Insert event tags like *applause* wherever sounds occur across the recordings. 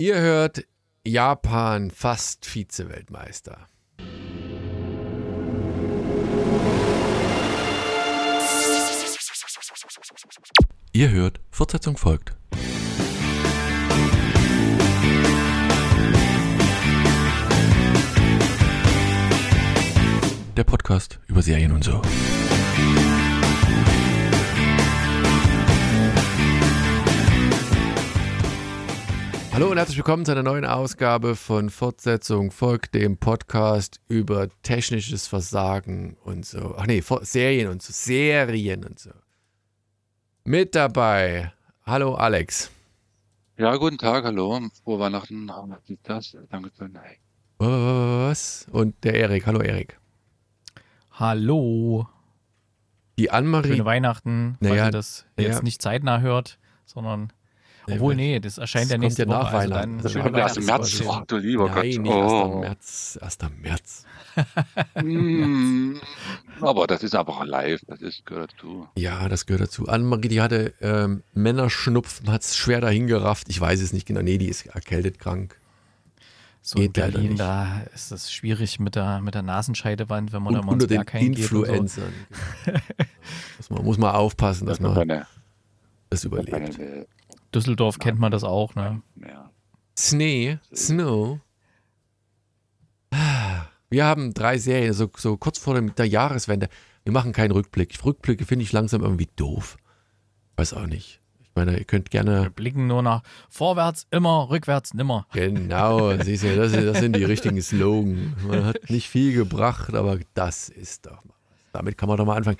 Ihr hört Japan fast Vize-Weltmeister. Ihr hört, Fortsetzung folgt. Der Podcast über Serien und so. Hallo und herzlich willkommen zu einer neuen Ausgabe von Fortsetzung folgt dem Podcast über technisches Versagen und so. Ach nee, Serien und so. Serien und so. Mit dabei, hallo Alex. Ja, guten Tag, hallo. Frohe Weihnachten, das. Danke für Was? Und der Erik, hallo Erik. Hallo. Die Annemarie. Schöne Weihnachten, falls naja, ihr das jetzt naja. nicht zeitnah hört, sondern obwohl, nee, das erscheint das ja nächste kommt ja nach Woche. Also Weihnachten. Also dann erst im März. Oh, du lieber Nein, Gott. Nicht oh. März. 1. März. mm, aber das ist aber live, das ist, gehört dazu. Ja, das gehört dazu. Annemarie, die hatte ähm, Männerschnupfen, hat es schwer dahin gerafft. Ich weiß es nicht genau. Nee, die ist erkältet krank. So Geht in Berlin, da ist es schwierig mit der, mit der Nasenscheidewand, wenn man und da mal unter den Influencern. *laughs* So. man muss man aufpassen, dass das man das überlebt. Düsseldorf kennt man das auch, ne? Ja. Schnee, Snow. Wir haben drei Serien, so, so kurz vor der Jahreswende. Wir machen keinen Rückblick. Rückblicke finde ich langsam irgendwie doof. Weiß auch nicht. Ich meine, ihr könnt gerne. Wir blicken nur nach vorwärts, immer, rückwärts, nimmer. Genau, *laughs* siehst du, das, das sind die richtigen Slogan. Man hat nicht viel gebracht, aber das ist doch mal. Damit kann man doch mal anfangen.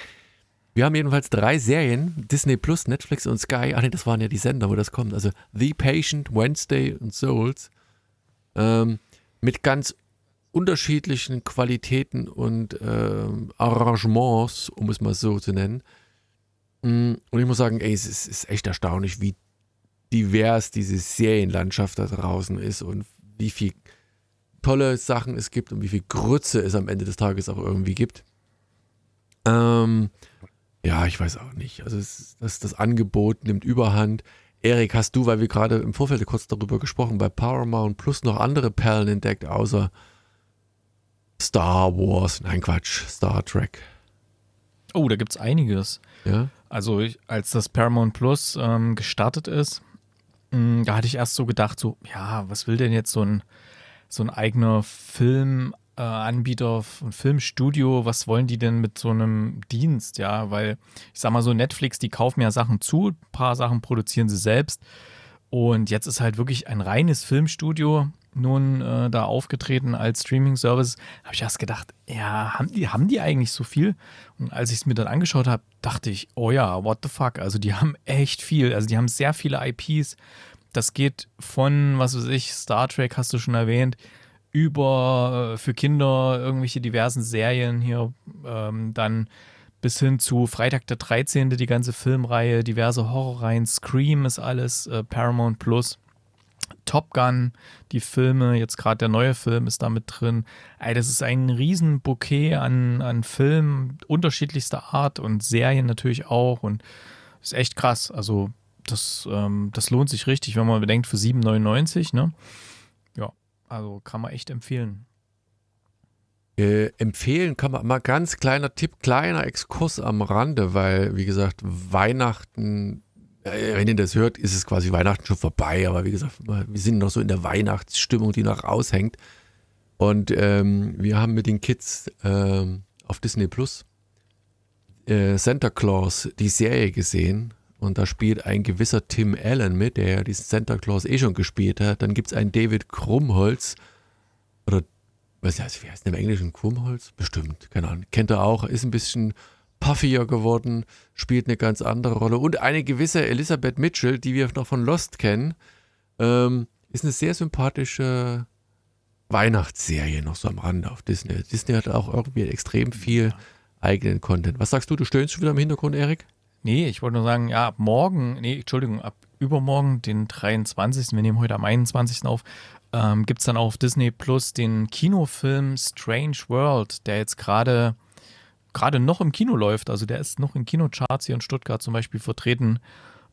Wir haben jedenfalls drei Serien, Disney Plus, Netflix und Sky. Ach nee, das waren ja die Sender, wo das kommt. Also The Patient, Wednesday und Souls. Ähm, mit ganz unterschiedlichen Qualitäten und ähm, Arrangements, um es mal so zu nennen. Mm, und ich muss sagen, ey, es ist, ist echt erstaunlich, wie divers diese Serienlandschaft da draußen ist und wie viel tolle Sachen es gibt und wie viel Grütze es am Ende des Tages auch irgendwie gibt. Ähm, ja, ich weiß auch nicht. Also es, das, das Angebot nimmt überhand. Erik, hast du, weil wir gerade im Vorfeld kurz darüber gesprochen, bei Paramount Plus noch andere Perlen entdeckt, außer Star Wars? Nein, Quatsch, Star Trek. Oh, da gibt es einiges. Ja. Also ich, als das Paramount Plus ähm, gestartet ist, mh, mm, da hatte ich erst so gedacht, so, ja, was will denn jetzt so ein, so ein eigener Film äh, Anbieter und Filmstudio, was wollen die denn mit so einem Dienst? Ja, weil ich sag mal so, Netflix, die kaufen ja Sachen zu, ein paar Sachen produzieren sie selbst. Und jetzt ist halt wirklich ein reines Filmstudio nun äh, da aufgetreten als Streaming-Service. Habe ich erst gedacht, ja, haben die, haben die eigentlich so viel? Und als ich es mir dann angeschaut habe, dachte ich, oh ja, what the fuck? Also die haben echt viel. Also die haben sehr viele IPs. Das geht von, was weiß ich, Star Trek hast du schon erwähnt, über äh, für Kinder irgendwelche diversen Serien hier, ähm, dann bis hin zu Freitag der 13., die ganze Filmreihe, diverse Horrorreihen, Scream ist alles, äh, Paramount Plus. Top Gun, die Filme, jetzt gerade der neue Film ist da mit drin. Ey, das ist ein riesen Bouquet an, an Filmen unterschiedlichster Art und Serien natürlich auch und ist echt krass. Also das, ähm, das lohnt sich richtig, wenn man bedenkt, für 7,99, ne? Also kann man echt empfehlen. Äh, empfehlen kann man mal ganz kleiner Tipp, kleiner Exkurs am Rande, weil, wie gesagt, Weihnachten, äh, wenn ihr das hört, ist es quasi Weihnachten schon vorbei, aber wie gesagt, wir sind noch so in der Weihnachtsstimmung, die noch raushängt. Und ähm, wir haben mit den Kids ähm, auf Disney Plus äh, Santa Claus die Serie gesehen und da spielt ein gewisser Tim Allen mit, der ja diesen Santa Claus eh schon gespielt hat. Dann gibt es einen David Krummholz. Oder, was heißt, wie heißt der im Englischen? Krummholz? Bestimmt, keine Ahnung. Kennt er auch, ist ein bisschen puffier geworden, spielt eine ganz andere Rolle. Und eine gewisse Elisabeth Mitchell, die wir noch von Lost kennen, ähm, ist eine sehr sympathische Weihnachtsserie noch so am Rande auf Disney. Disney hat auch irgendwie extrem viel eigenen Content. Was sagst du? Du stöhnst schon wieder im Hintergrund, Erik? Nee, ich wollte nur sagen, ja, ab morgen, nee, Entschuldigung, ab übermorgen, den 23., wir nehmen heute am 21. auf, ähm, gibt es dann auf Disney Plus den Kinofilm Strange World, der jetzt gerade gerade noch im Kino läuft. Also der ist noch in Kinocharts hier in Stuttgart zum Beispiel vertreten.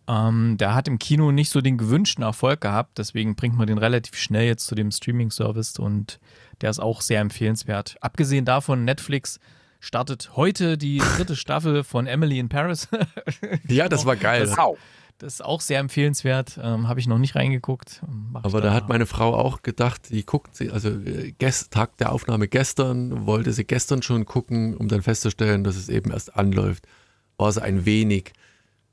Ähm, der hat im Kino nicht so den gewünschten Erfolg gehabt, deswegen bringt man den relativ schnell jetzt zu dem Streaming-Service und der ist auch sehr empfehlenswert. Abgesehen davon, Netflix startet heute die dritte *laughs* Staffel von Emily in Paris. Ja, das war geil. Das, das ist auch sehr empfehlenswert. Ähm, Habe ich noch nicht reingeguckt. Mach ich Aber da hat meine Frau auch gedacht, die guckt sie, also äh, gest, Tag der Aufnahme gestern, wollte sie gestern schon gucken, um dann festzustellen, dass es eben erst anläuft. War sie ein wenig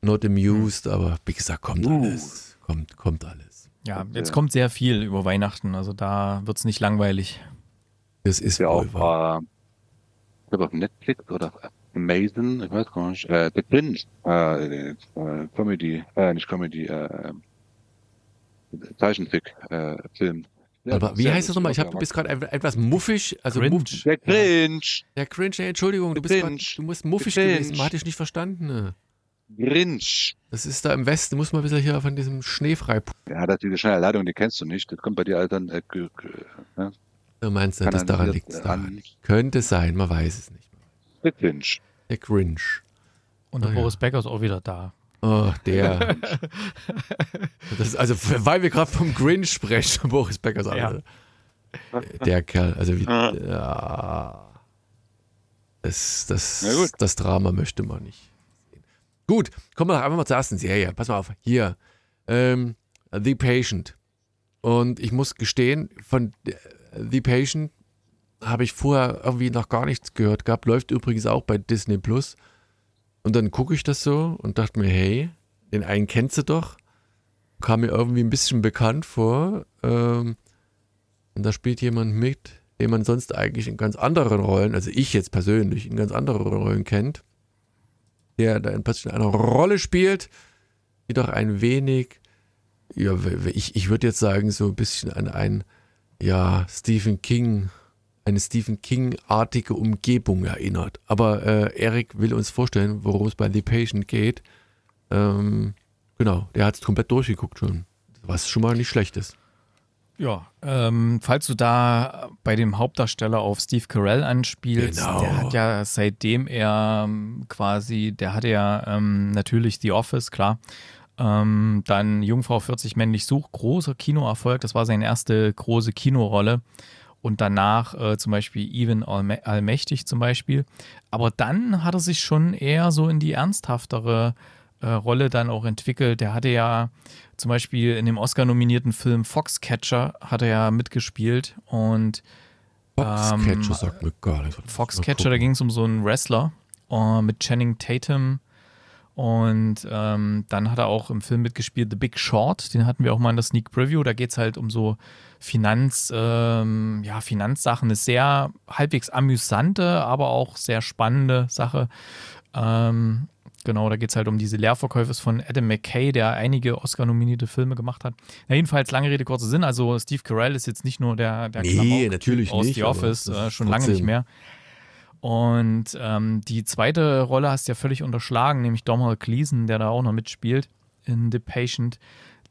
not amused, aber wie gesagt, kommt Uh. alles. Kommt, kommt alles. Ja, jetzt Ja. kommt sehr viel über Weihnachten. Also da wird es nicht langweilig. Das ist ja auch, wahr. äh, glaube auf Netflix oder auf Amazon, ich weiß gar nicht, äh, The Cringe, äh, äh, Comedy, äh, nicht Comedy, äh, Zeichentrick, äh, Film. Ja, Aber wie heißt das nochmal? Ich hab, du bist gerade etwas muffig. Also Cringe. muff, Der Cringe, der Cringe, ey, Entschuldigung, du bist grad, Cringe. du musst muffig Cringe. gewesen. Man hat dich nicht verstanden. ne? Grinch. Das ist da im Westen, du musst mal ein bisschen hier von diesem Schneefrei. Ja, das ist diese schnelle Leitung, die kennst du nicht. Das kommt bei dir halt dann, äh, ge- ge- ne? Du meinst, du, das daran liegt äh, daran. an. Könnte sein, man weiß es nicht. Der Cringe. Der Cringe. Und der Ah, ja. Boris Becker ist auch wieder da. Oh, der. *laughs* das ist also, weil wir gerade vom Grinch sprechen, *laughs* Boris Becker sagt. Ja. Der Kerl, also wie. Ah. Ja. Das, das, das Drama möchte man nicht sehen. Gut, kommen wir doch einfach mal zur ersten Serie. Pass mal auf. Hier. Ähm, The Patient. Und ich muss gestehen, von äh, The Patient habe ich vorher irgendwie noch gar nichts gehört gehabt. Läuft übrigens auch bei Disney Plus. Und dann gucke ich das so und dachte mir, hey, den einen kennst du doch. Kam mir irgendwie ein bisschen bekannt vor. Ähm, und da spielt jemand mit, den man sonst eigentlich in ganz anderen Rollen, also ich jetzt persönlich, in ganz anderen Rollen kennt. Der da plötzlich eine Rolle spielt, die doch ein wenig, ja, ich, ich würde jetzt sagen, so ein bisschen an ein, ja, Stephen King, eine Stephen King-artige Umgebung erinnert. Aber äh, Erik will uns vorstellen, worum es bei The Patient geht. Ähm, genau, der hat es komplett durchgeguckt schon. Was schon mal nicht schlecht ist. Ja, ähm, falls du da bei dem Hauptdarsteller auf Steve Carell anspielst, Genau. der hat ja seitdem er ähm, quasi, der hatte ja ähm, natürlich The Office, klar. Ähm, dann Jungfrau 40 männlich sucht, großer Kinoerfolg, das war seine erste große Kinorolle. Und danach äh, zum Beispiel Even Allmä Allmächtig zum Beispiel. Aber dann hat er sich schon eher so in die ernsthaftere äh, Rolle dann auch entwickelt. Der hatte ja zum Beispiel in dem Oscar-nominierten Film Foxcatcher hat er ja mitgespielt und Foxcatcher Ähm, sagt mir gar nichts. Foxcatcher, da ging es um so einen Wrestler äh, mit Channing Tatum und ähm, dann hat er auch im Film mitgespielt The Big Short, den hatten wir auch mal in der Sneak Preview, da geht es halt um so Finanz, ähm, ja, Finanzsachen, eine sehr halbwegs amüsante, aber auch sehr spannende Sache. Ähm, genau, da geht es halt um diese Leerverkäufe von Adam McKay, der einige Oscar-nominierte Filme gemacht hat. Na, jedenfalls, lange Rede, kurzer Sinn. Also, Steve Carell ist jetzt nicht nur der, der Nee, Klamauk natürlich aus nicht, The Office, äh, schon lange nicht trotzdem- mehr. Und ähm, die zweite Rolle hast du ja völlig unterschlagen, nämlich Domhnall Gleeson, der da auch noch mitspielt in The Patient.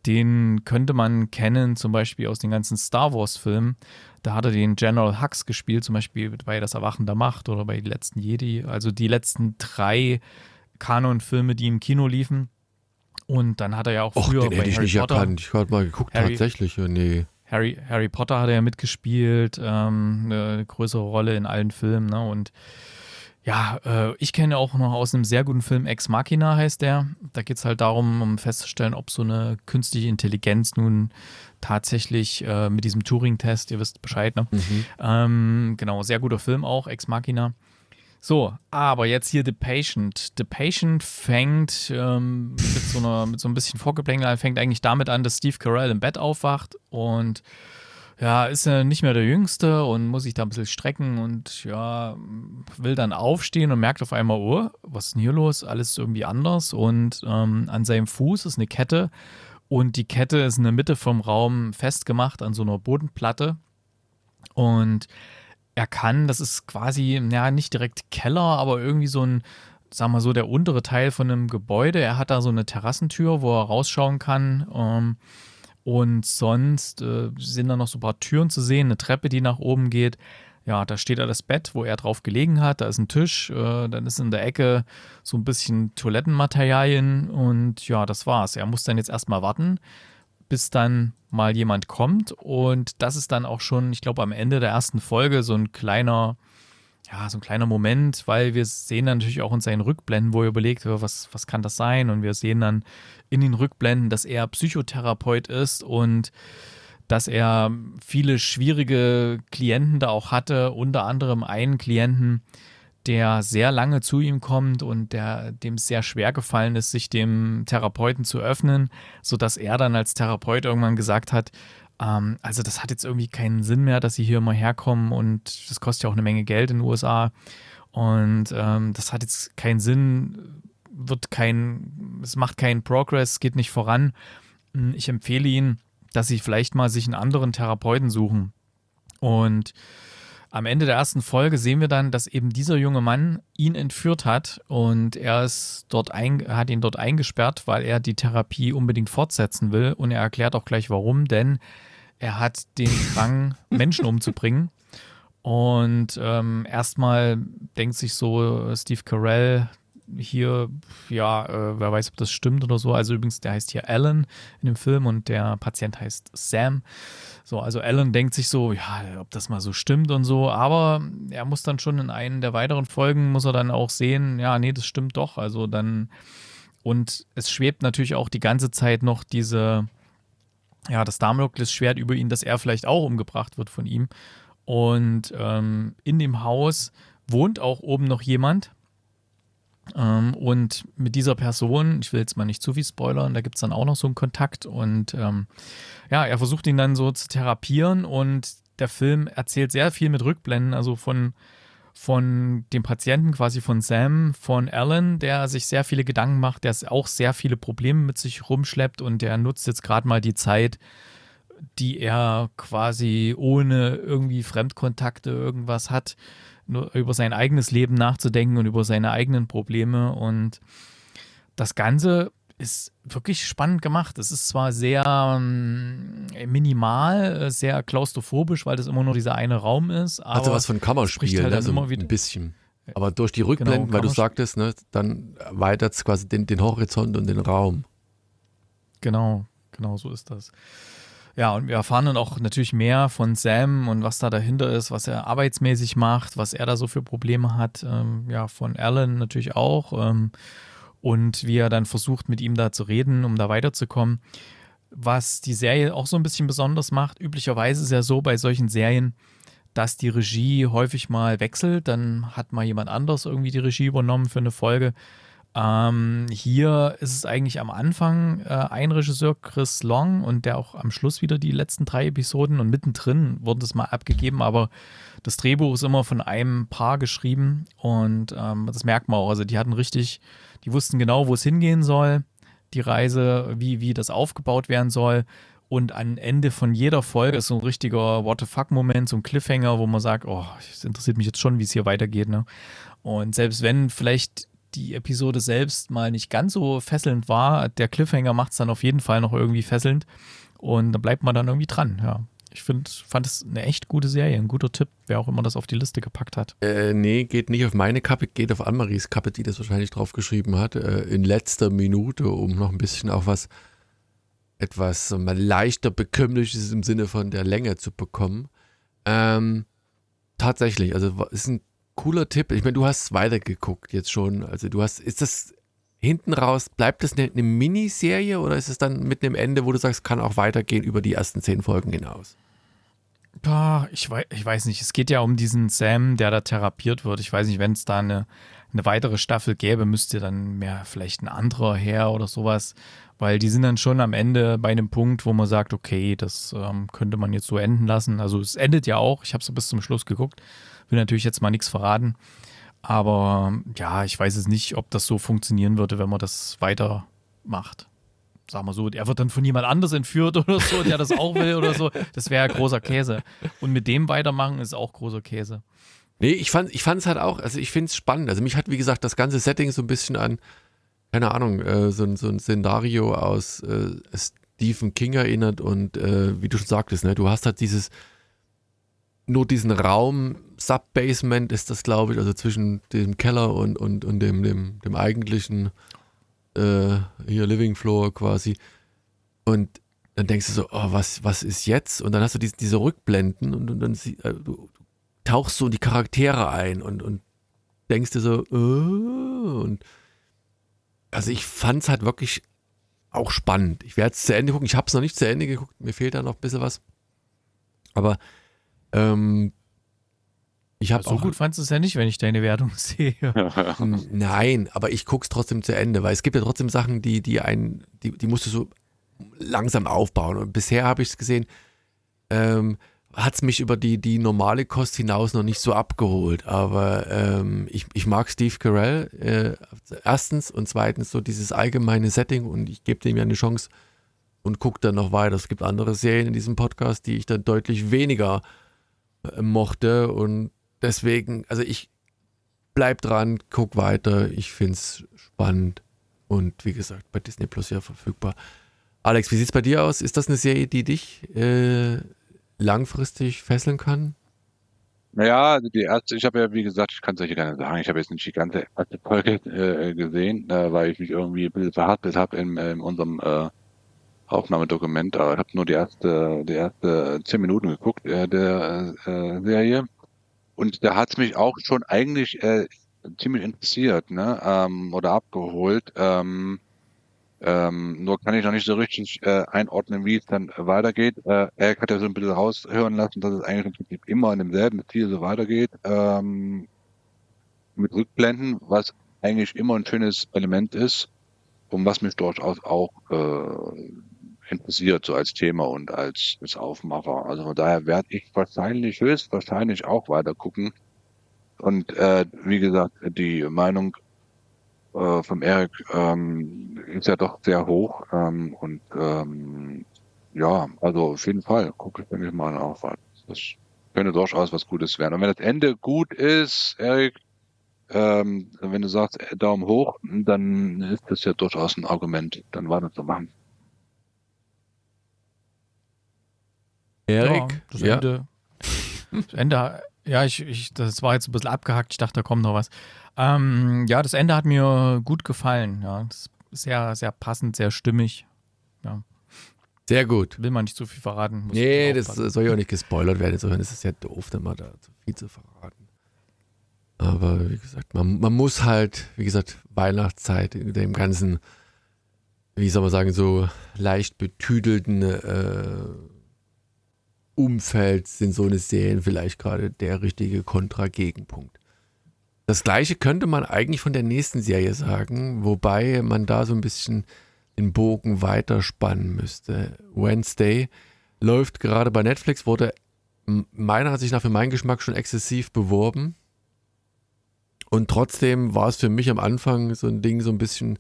Den könnte man kennen, zum Beispiel aus den ganzen Star Wars-Filmen. Da hat er den General Hux gespielt, zum Beispiel bei Das Erwachen der Macht oder bei Die letzten Jedi. Also die letzten drei Kanon-Filme, die im Kino liefen. Und dann hat er ja auch Och, früher den hätte ich Harry nicht Potter. erkannt. Ich habe mal geguckt, Harry- tatsächlich. Ja, nee. Harry, Harry Potter hat er ja mitgespielt, ähm, eine größere Rolle in allen Filmen. Ne? Und ja, äh, ich kenne auch noch aus einem sehr guten Film Ex Machina heißt der. Da geht es halt darum, um festzustellen, ob so eine künstliche Intelligenz nun tatsächlich äh, mit diesem Turing-Test, ihr wisst Bescheid, ne? Mhm. Ähm, genau, sehr guter Film auch, Ex Machina. So, aber jetzt hier The Patient. The Patient fängt ähm, mit, so einer, mit so ein bisschen Vorgeplänkel an, fängt eigentlich damit an, dass Steve Carell im Bett aufwacht und ja, ist ja nicht mehr der Jüngste und muss sich da ein bisschen strecken und ja, will dann aufstehen und merkt auf einmal, oh, was ist denn hier los? Alles irgendwie anders und ähm, an seinem Fuß ist eine Kette und die Kette ist in der Mitte vom Raum festgemacht an so einer Bodenplatte und er kann, das ist quasi, ja, nicht direkt Keller, aber irgendwie so ein, sagen wir so, der untere Teil von einem Gebäude. Er hat da so eine Terrassentür, wo er rausschauen kann. Ähm, und sonst äh, sind da noch so ein paar Türen zu sehen, eine Treppe, die nach oben geht. ja, da steht da das Bett, wo er drauf gelegen hat, da ist ein Tisch, äh, dann ist in der Ecke so ein bisschen Toilettenmaterialien und ja, das war's. Er muss dann jetzt erstmal warten, bis dann mal jemand kommt. Und das ist dann auch schon, ich glaube, am Ende der ersten Folge so ein kleiner, ja, so ein kleiner Moment, weil wir sehen dann natürlich auch in seinen Rückblenden, wo er überlegt, was, was kann das sein? Und wir sehen dann in den Rückblenden, dass er Psychotherapeut ist und dass er viele schwierige Klienten da auch hatte, unter anderem einen Klienten, der sehr lange zu ihm kommt und der dem sehr schwer gefallen ist, sich dem Therapeuten zu öffnen, sodass er dann als Therapeut irgendwann gesagt hat, ähm, also das hat jetzt irgendwie keinen Sinn mehr, dass sie hier immer herkommen und das kostet ja auch eine Menge Geld in den USA und ähm, das hat jetzt keinen Sinn, wird kein, es macht keinen Progress, geht nicht voran. Ich empfehle Ihnen, dass sie vielleicht mal sich einen anderen Therapeuten suchen. Und am Ende der ersten Folge sehen wir dann, dass eben dieser junge Mann ihn entführt hat und er ist dort ein, hat ihn dort eingesperrt, weil er die Therapie unbedingt fortsetzen will. Und er erklärt auch gleich warum, denn er hat den Drang, *laughs* Menschen umzubringen. Und ähm, erstmal denkt sich so Steve Carell, hier, ja, äh, wer weiß, ob das stimmt oder so. Also übrigens, der heißt hier Alan in dem Film und der Patient heißt Sam. So, also Alan denkt sich so, ja, ob das mal so stimmt und so, aber er muss dann schon in einen der weiteren Folgen, muss er dann auch sehen, ja, nee, das stimmt doch. Also dann, und es schwebt natürlich auch die ganze Zeit noch diese, ja, das Damoklesschwert über ihn, dass er vielleicht auch umgebracht wird von ihm. Und ähm, in dem Haus wohnt auch oben noch jemand, ähm, und mit dieser Person, ich will jetzt mal nicht zu viel spoilern, da gibt es dann auch noch so einen Kontakt und ähm, ja, er versucht ihn dann so zu therapieren und der Film erzählt sehr viel mit Rückblenden, also von, von dem Patienten, quasi von Sam, von Alan, der sich sehr viele Gedanken macht, der auch sehr viele Probleme mit sich rumschleppt und der nutzt jetzt gerade mal die Zeit, die er quasi ohne irgendwie Fremdkontakte irgendwas hat, über sein eigenes Leben nachzudenken und über seine eigenen Probleme. Und das Ganze ist wirklich spannend gemacht. Es ist zwar sehr ähm, minimal, äh, sehr klaustrophobisch, weil das immer nur dieser eine Raum ist. Aber also was von Kammerspiel, halt ne? so ein bisschen. Aber durch die Rückblenden, genau, weil du sagtest, ne, dann erweitert es quasi den, den Horizont und den Raum. Genau, genau so ist das. Ja, und wir erfahren dann auch natürlich mehr von Sam und was da dahinter ist, was er arbeitsmäßig macht, was er da so für Probleme hat. Ähm, ja, von Alan natürlich auch. Ähm, und wie er dann versucht, mit ihm da zu reden, um da weiterzukommen. Was die Serie auch so ein bisschen besonders macht, üblicherweise ist ja so bei solchen Serien, dass die Regie häufig mal wechselt, dann hat mal jemand anders irgendwie die Regie übernommen für eine Folge. Ähm, hier ist es eigentlich am Anfang äh, ein Regisseur, Chris Long, und der auch am Schluss wieder die letzten drei Episoden und mittendrin wurde es mal abgegeben, aber das Drehbuch ist immer von einem Paar geschrieben und ähm, das merkt man auch. Also die hatten richtig, die wussten genau, wo es hingehen soll, die Reise, wie, wie das aufgebaut werden soll. Und am Ende von jeder Folge ist so ein richtiger What the fuck-Moment, so ein Cliffhanger, wo man sagt, oh, es interessiert mich jetzt schon, wie es hier weitergeht. Ne? Und selbst wenn vielleicht die Episode selbst mal nicht ganz so fesselnd war, der Cliffhanger macht es dann auf jeden Fall noch irgendwie fesselnd und da bleibt man dann irgendwie dran, ja. Ich find, fand es eine echt gute Serie, ein guter Tipp, wer auch immer das auf die Liste gepackt hat. Äh, nee, geht nicht auf meine Kappe, geht auf Annemaries Kappe, die das wahrscheinlich drauf geschrieben hat, äh, in letzter Minute, um noch ein bisschen auch was etwas mal leichter bekömmliches im Sinne von der Länge zu bekommen. Ähm, tatsächlich, also ist ein cooler Tipp. Ich meine, du hast weitergeguckt jetzt schon. Also du hast, ist das hinten raus, bleibt das eine, eine Miniserie oder ist es dann mit einem Ende, wo du sagst, kann auch weitergehen über die ersten zehn Folgen hinaus? Boah, ich weiß, ich weiß nicht. Es geht ja um diesen Sam, der da therapiert wird. Ich weiß nicht, wenn es da eine, eine weitere Staffel gäbe, müsste dann mehr vielleicht ein anderer her oder sowas. Weil die sind dann schon am Ende bei einem Punkt, wo man sagt, okay, das ähm, könnte man jetzt so enden lassen. Also es endet ja auch. Ich habe es bis zum Schluss geguckt. Will natürlich jetzt mal nichts verraten. Aber ja, ich weiß es nicht, ob das so funktionieren würde, wenn man das weitermacht. Sagen wir so, er wird dann von jemand anders entführt *laughs* oder so, der das auch will oder so. Das wäre ja großer Käse. Und mit dem weitermachen ist auch großer Käse. Nee, ich fand ich es halt auch, also ich finde es spannend. Also mich hat, wie gesagt, das ganze Setting so ein bisschen an, keine Ahnung, äh, so, so, ein Szenario aus äh, Stephen King erinnert und äh, wie du schon sagtest, ne, du hast halt dieses, nur diesen Raum, Subbasement ist das, glaube ich, also zwischen dem Keller und, und, und dem, dem, dem eigentlichen äh, hier Living Floor quasi. Und dann denkst du so, oh, was, was ist jetzt? Und dann hast du diese, diese Rückblenden und, und dann sie, äh, du tauchst so in die Charaktere ein und, und denkst dir so, oh, und also ich fand es halt wirklich auch spannend. Ich werde es zu Ende gucken. Ich habe es noch nicht zu Ende geguckt. Mir fehlt da noch ein bisschen was. Aber ähm, ich habe so gut fandest du es ja nicht, wenn ich deine Wertung *laughs* sehe. Nein, aber ich gucke es trotzdem zu Ende, weil es gibt ja trotzdem Sachen, die, die einen, die, die musst du so langsam aufbauen. Und bisher habe ich es gesehen, ähm, hat es mich über die, die normale Kost hinaus noch nicht so abgeholt. Aber ähm, ich, ich mag Steve Carell äh, erstens und zweitens so dieses allgemeine Setting und ich gebe dem ja eine Chance und gucke dann noch weiter. Es gibt andere Serien in diesem Podcast, die ich dann deutlich weniger äh, mochte und deswegen, also ich bleib dran, guck weiter. Ich finde es spannend und wie gesagt, bei Disney Plus ja verfügbar. Alex, wie sieht es bei dir aus? Ist das eine Serie, die dich äh, langfristig fesseln kann? Naja, also die erste, ich habe ja, wie gesagt, ich kann es euch gerne sagen, ich habe jetzt nicht die ganze erste Folge äh, gesehen, äh, weil ich mich irgendwie ein bisschen verhaftet habe in, äh, in unserem äh, Aufnahmedokument, aber ich habe nur die erste, die erste zehn Minuten geguckt äh, der äh, Serie. Und da hat es mich auch schon eigentlich äh, ziemlich interessiert, ne? Ähm, oder abgeholt. Ähm, ähm, nur kann ich noch nicht so richtig äh, einordnen, wie es dann weitergeht. Äh, Eric hat ja so ein bisschen raushören lassen, dass es eigentlich im Prinzip immer in demselben Stil so weitergeht. Ähm, mit Rückblenden, was eigentlich immer ein schönes Element ist und was mich durchaus auch äh, interessiert, so als Thema und als, als Aufmacher. Also von daher werde ich wahrscheinlich, höchstwahrscheinlich auch weiter gucken. Und äh, wie gesagt, die Meinung äh, vom Erik ähm, ist ja doch sehr hoch. Ähm, und ähm, ja, also auf jeden Fall gucke ich, ich mal, auch Das könnte durchaus was Gutes werden. Und wenn das Ende gut ist, Erik, ähm, wenn du sagst äh, Daumen hoch, dann ist das ja durchaus ein Argument, dann weiter zu machen. Erik? Ja, das ja. Ende. Das Ende, ja, ich, ich, das war jetzt ein bisschen abgehackt. Ich dachte, da kommt noch was. Ähm, ja, das Ende hat mir gut gefallen. Ja, sehr, sehr passend, sehr stimmig. Ja. Sehr gut. Will man nicht zu viel verraten. nee, das soll ja auch nicht gespoilert werden. Insofern ist es ja doof, dann mal da zu viel zu verraten. Aber wie gesagt, man, man muss halt, wie gesagt, Weihnachtszeit in dem ganzen, wie soll man sagen, so leicht betüdelten äh, Umfeld sind so eine Serien vielleicht gerade der richtige Kontra-Gegenpunkt. Das gleiche könnte man eigentlich von der nächsten Serie sagen, wobei man da so ein bisschen den Bogen weiterspannen müsste. Wednesday läuft gerade bei Netflix, wurde meiner Ansicht nach für meinen Geschmack schon exzessiv beworben. Und trotzdem war es für mich am Anfang so ein Ding, so ein bisschen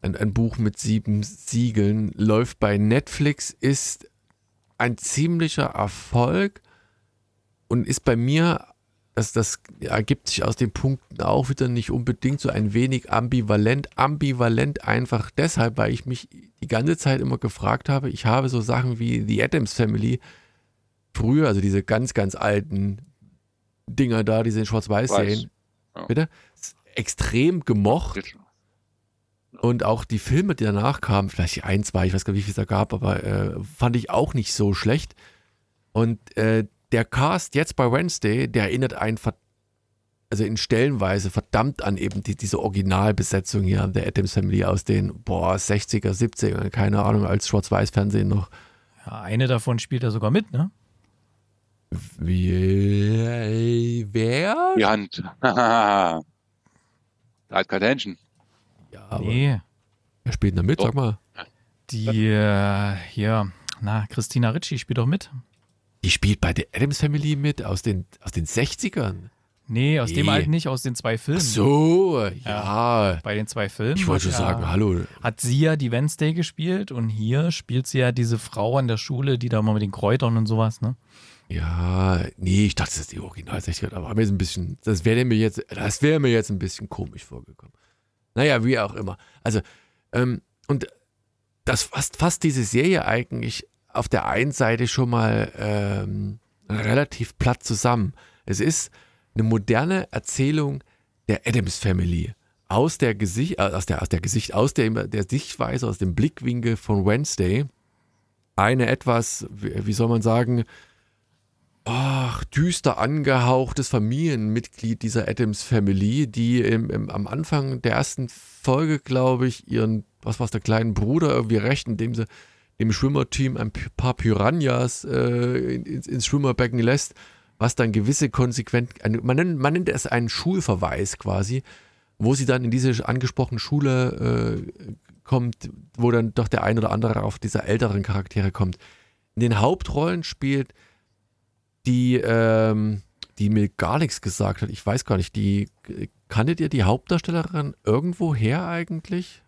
ein, ein Buch mit sieben Siegeln. Läuft bei Netflix, ist ein ziemlicher Erfolg und ist bei mir, das, das ergibt sich aus den Punkten auch wieder nicht unbedingt so ein wenig ambivalent. Ambivalent einfach deshalb, weil ich mich die ganze Zeit immer gefragt habe, ich habe so Sachen wie The Adams Family früher, also diese ganz, ganz alten Dinger da, diese in Schwarz-Weiß sehen, ja. bitte, extrem gemocht. Und auch die Filme, die danach kamen, vielleicht ein, zwei, ich weiß gar nicht, wie viel es da gab, aber äh, fand ich auch nicht so schlecht. Und äh, der Cast jetzt bei Wednesday, der erinnert einen, also in Stellenweise verdammt an eben die, diese Originalbesetzung hier der Adams Family aus den, boah, 60er, 70er, keine Ahnung, als Schwarz-Weiß-Fernsehen noch. Ja, eine davon spielt er sogar mit, ne? Wie, wer? Die Hand. *laughs* Halt Attention. Ja, aber nee. Wer spielt denn da mit? Sag mal. Die, äh, hier, na, Christina Ricci spielt doch mit. Die spielt bei der Adams Family mit aus den, aus den 60ern. Nee, aus nee. dem alten nicht, aus den zwei Filmen. Ach so, ja. ja. Bei den zwei Filmen. Ich wollte schon sagen, hallo. Hat sie ja die Wednesday gespielt und hier spielt sie ja diese Frau an der Schule, die da mal mit den Kräutern und sowas, ne? Ja, nee, ich dachte, das ist die Original 60er, aber mir ist ein bisschen, das wäre mir jetzt, das wäre mir jetzt ein bisschen komisch vorgekommen. Naja, wie auch immer. Also, ähm, und das fasst, fasst diese Serie eigentlich auf der einen Seite schon mal ähm, relativ platt zusammen. Es ist eine moderne Erzählung der Adams Family aus der Gesicht, äh, aus der, aus der Gesicht, aus der, der Sichtweise, aus dem Blickwinkel von Wednesday. Eine etwas, wie soll man sagen, ach, düster angehauchtes Familienmitglied dieser Adams Family, die im, im, am Anfang der ersten Folge, glaube ich, ihren, was war es, der kleinen Bruder irgendwie recht, indem sie dem Schwimmerteam ein paar Piranhas äh, ins, ins Schwimmerbecken lässt, was dann gewisse konsequent, man nennt, man nennt es einen Schulverweis quasi, wo sie dann in diese angesprochene Schule äh, kommt, wo dann doch der ein oder andere auf dieser älteren Charaktere kommt. In den Hauptrollen spielt die, ähm, die mir gar nichts gesagt hat. Ich weiß gar nicht, die kanntet ihr die Hauptdarstellerin irgendwo her eigentlich?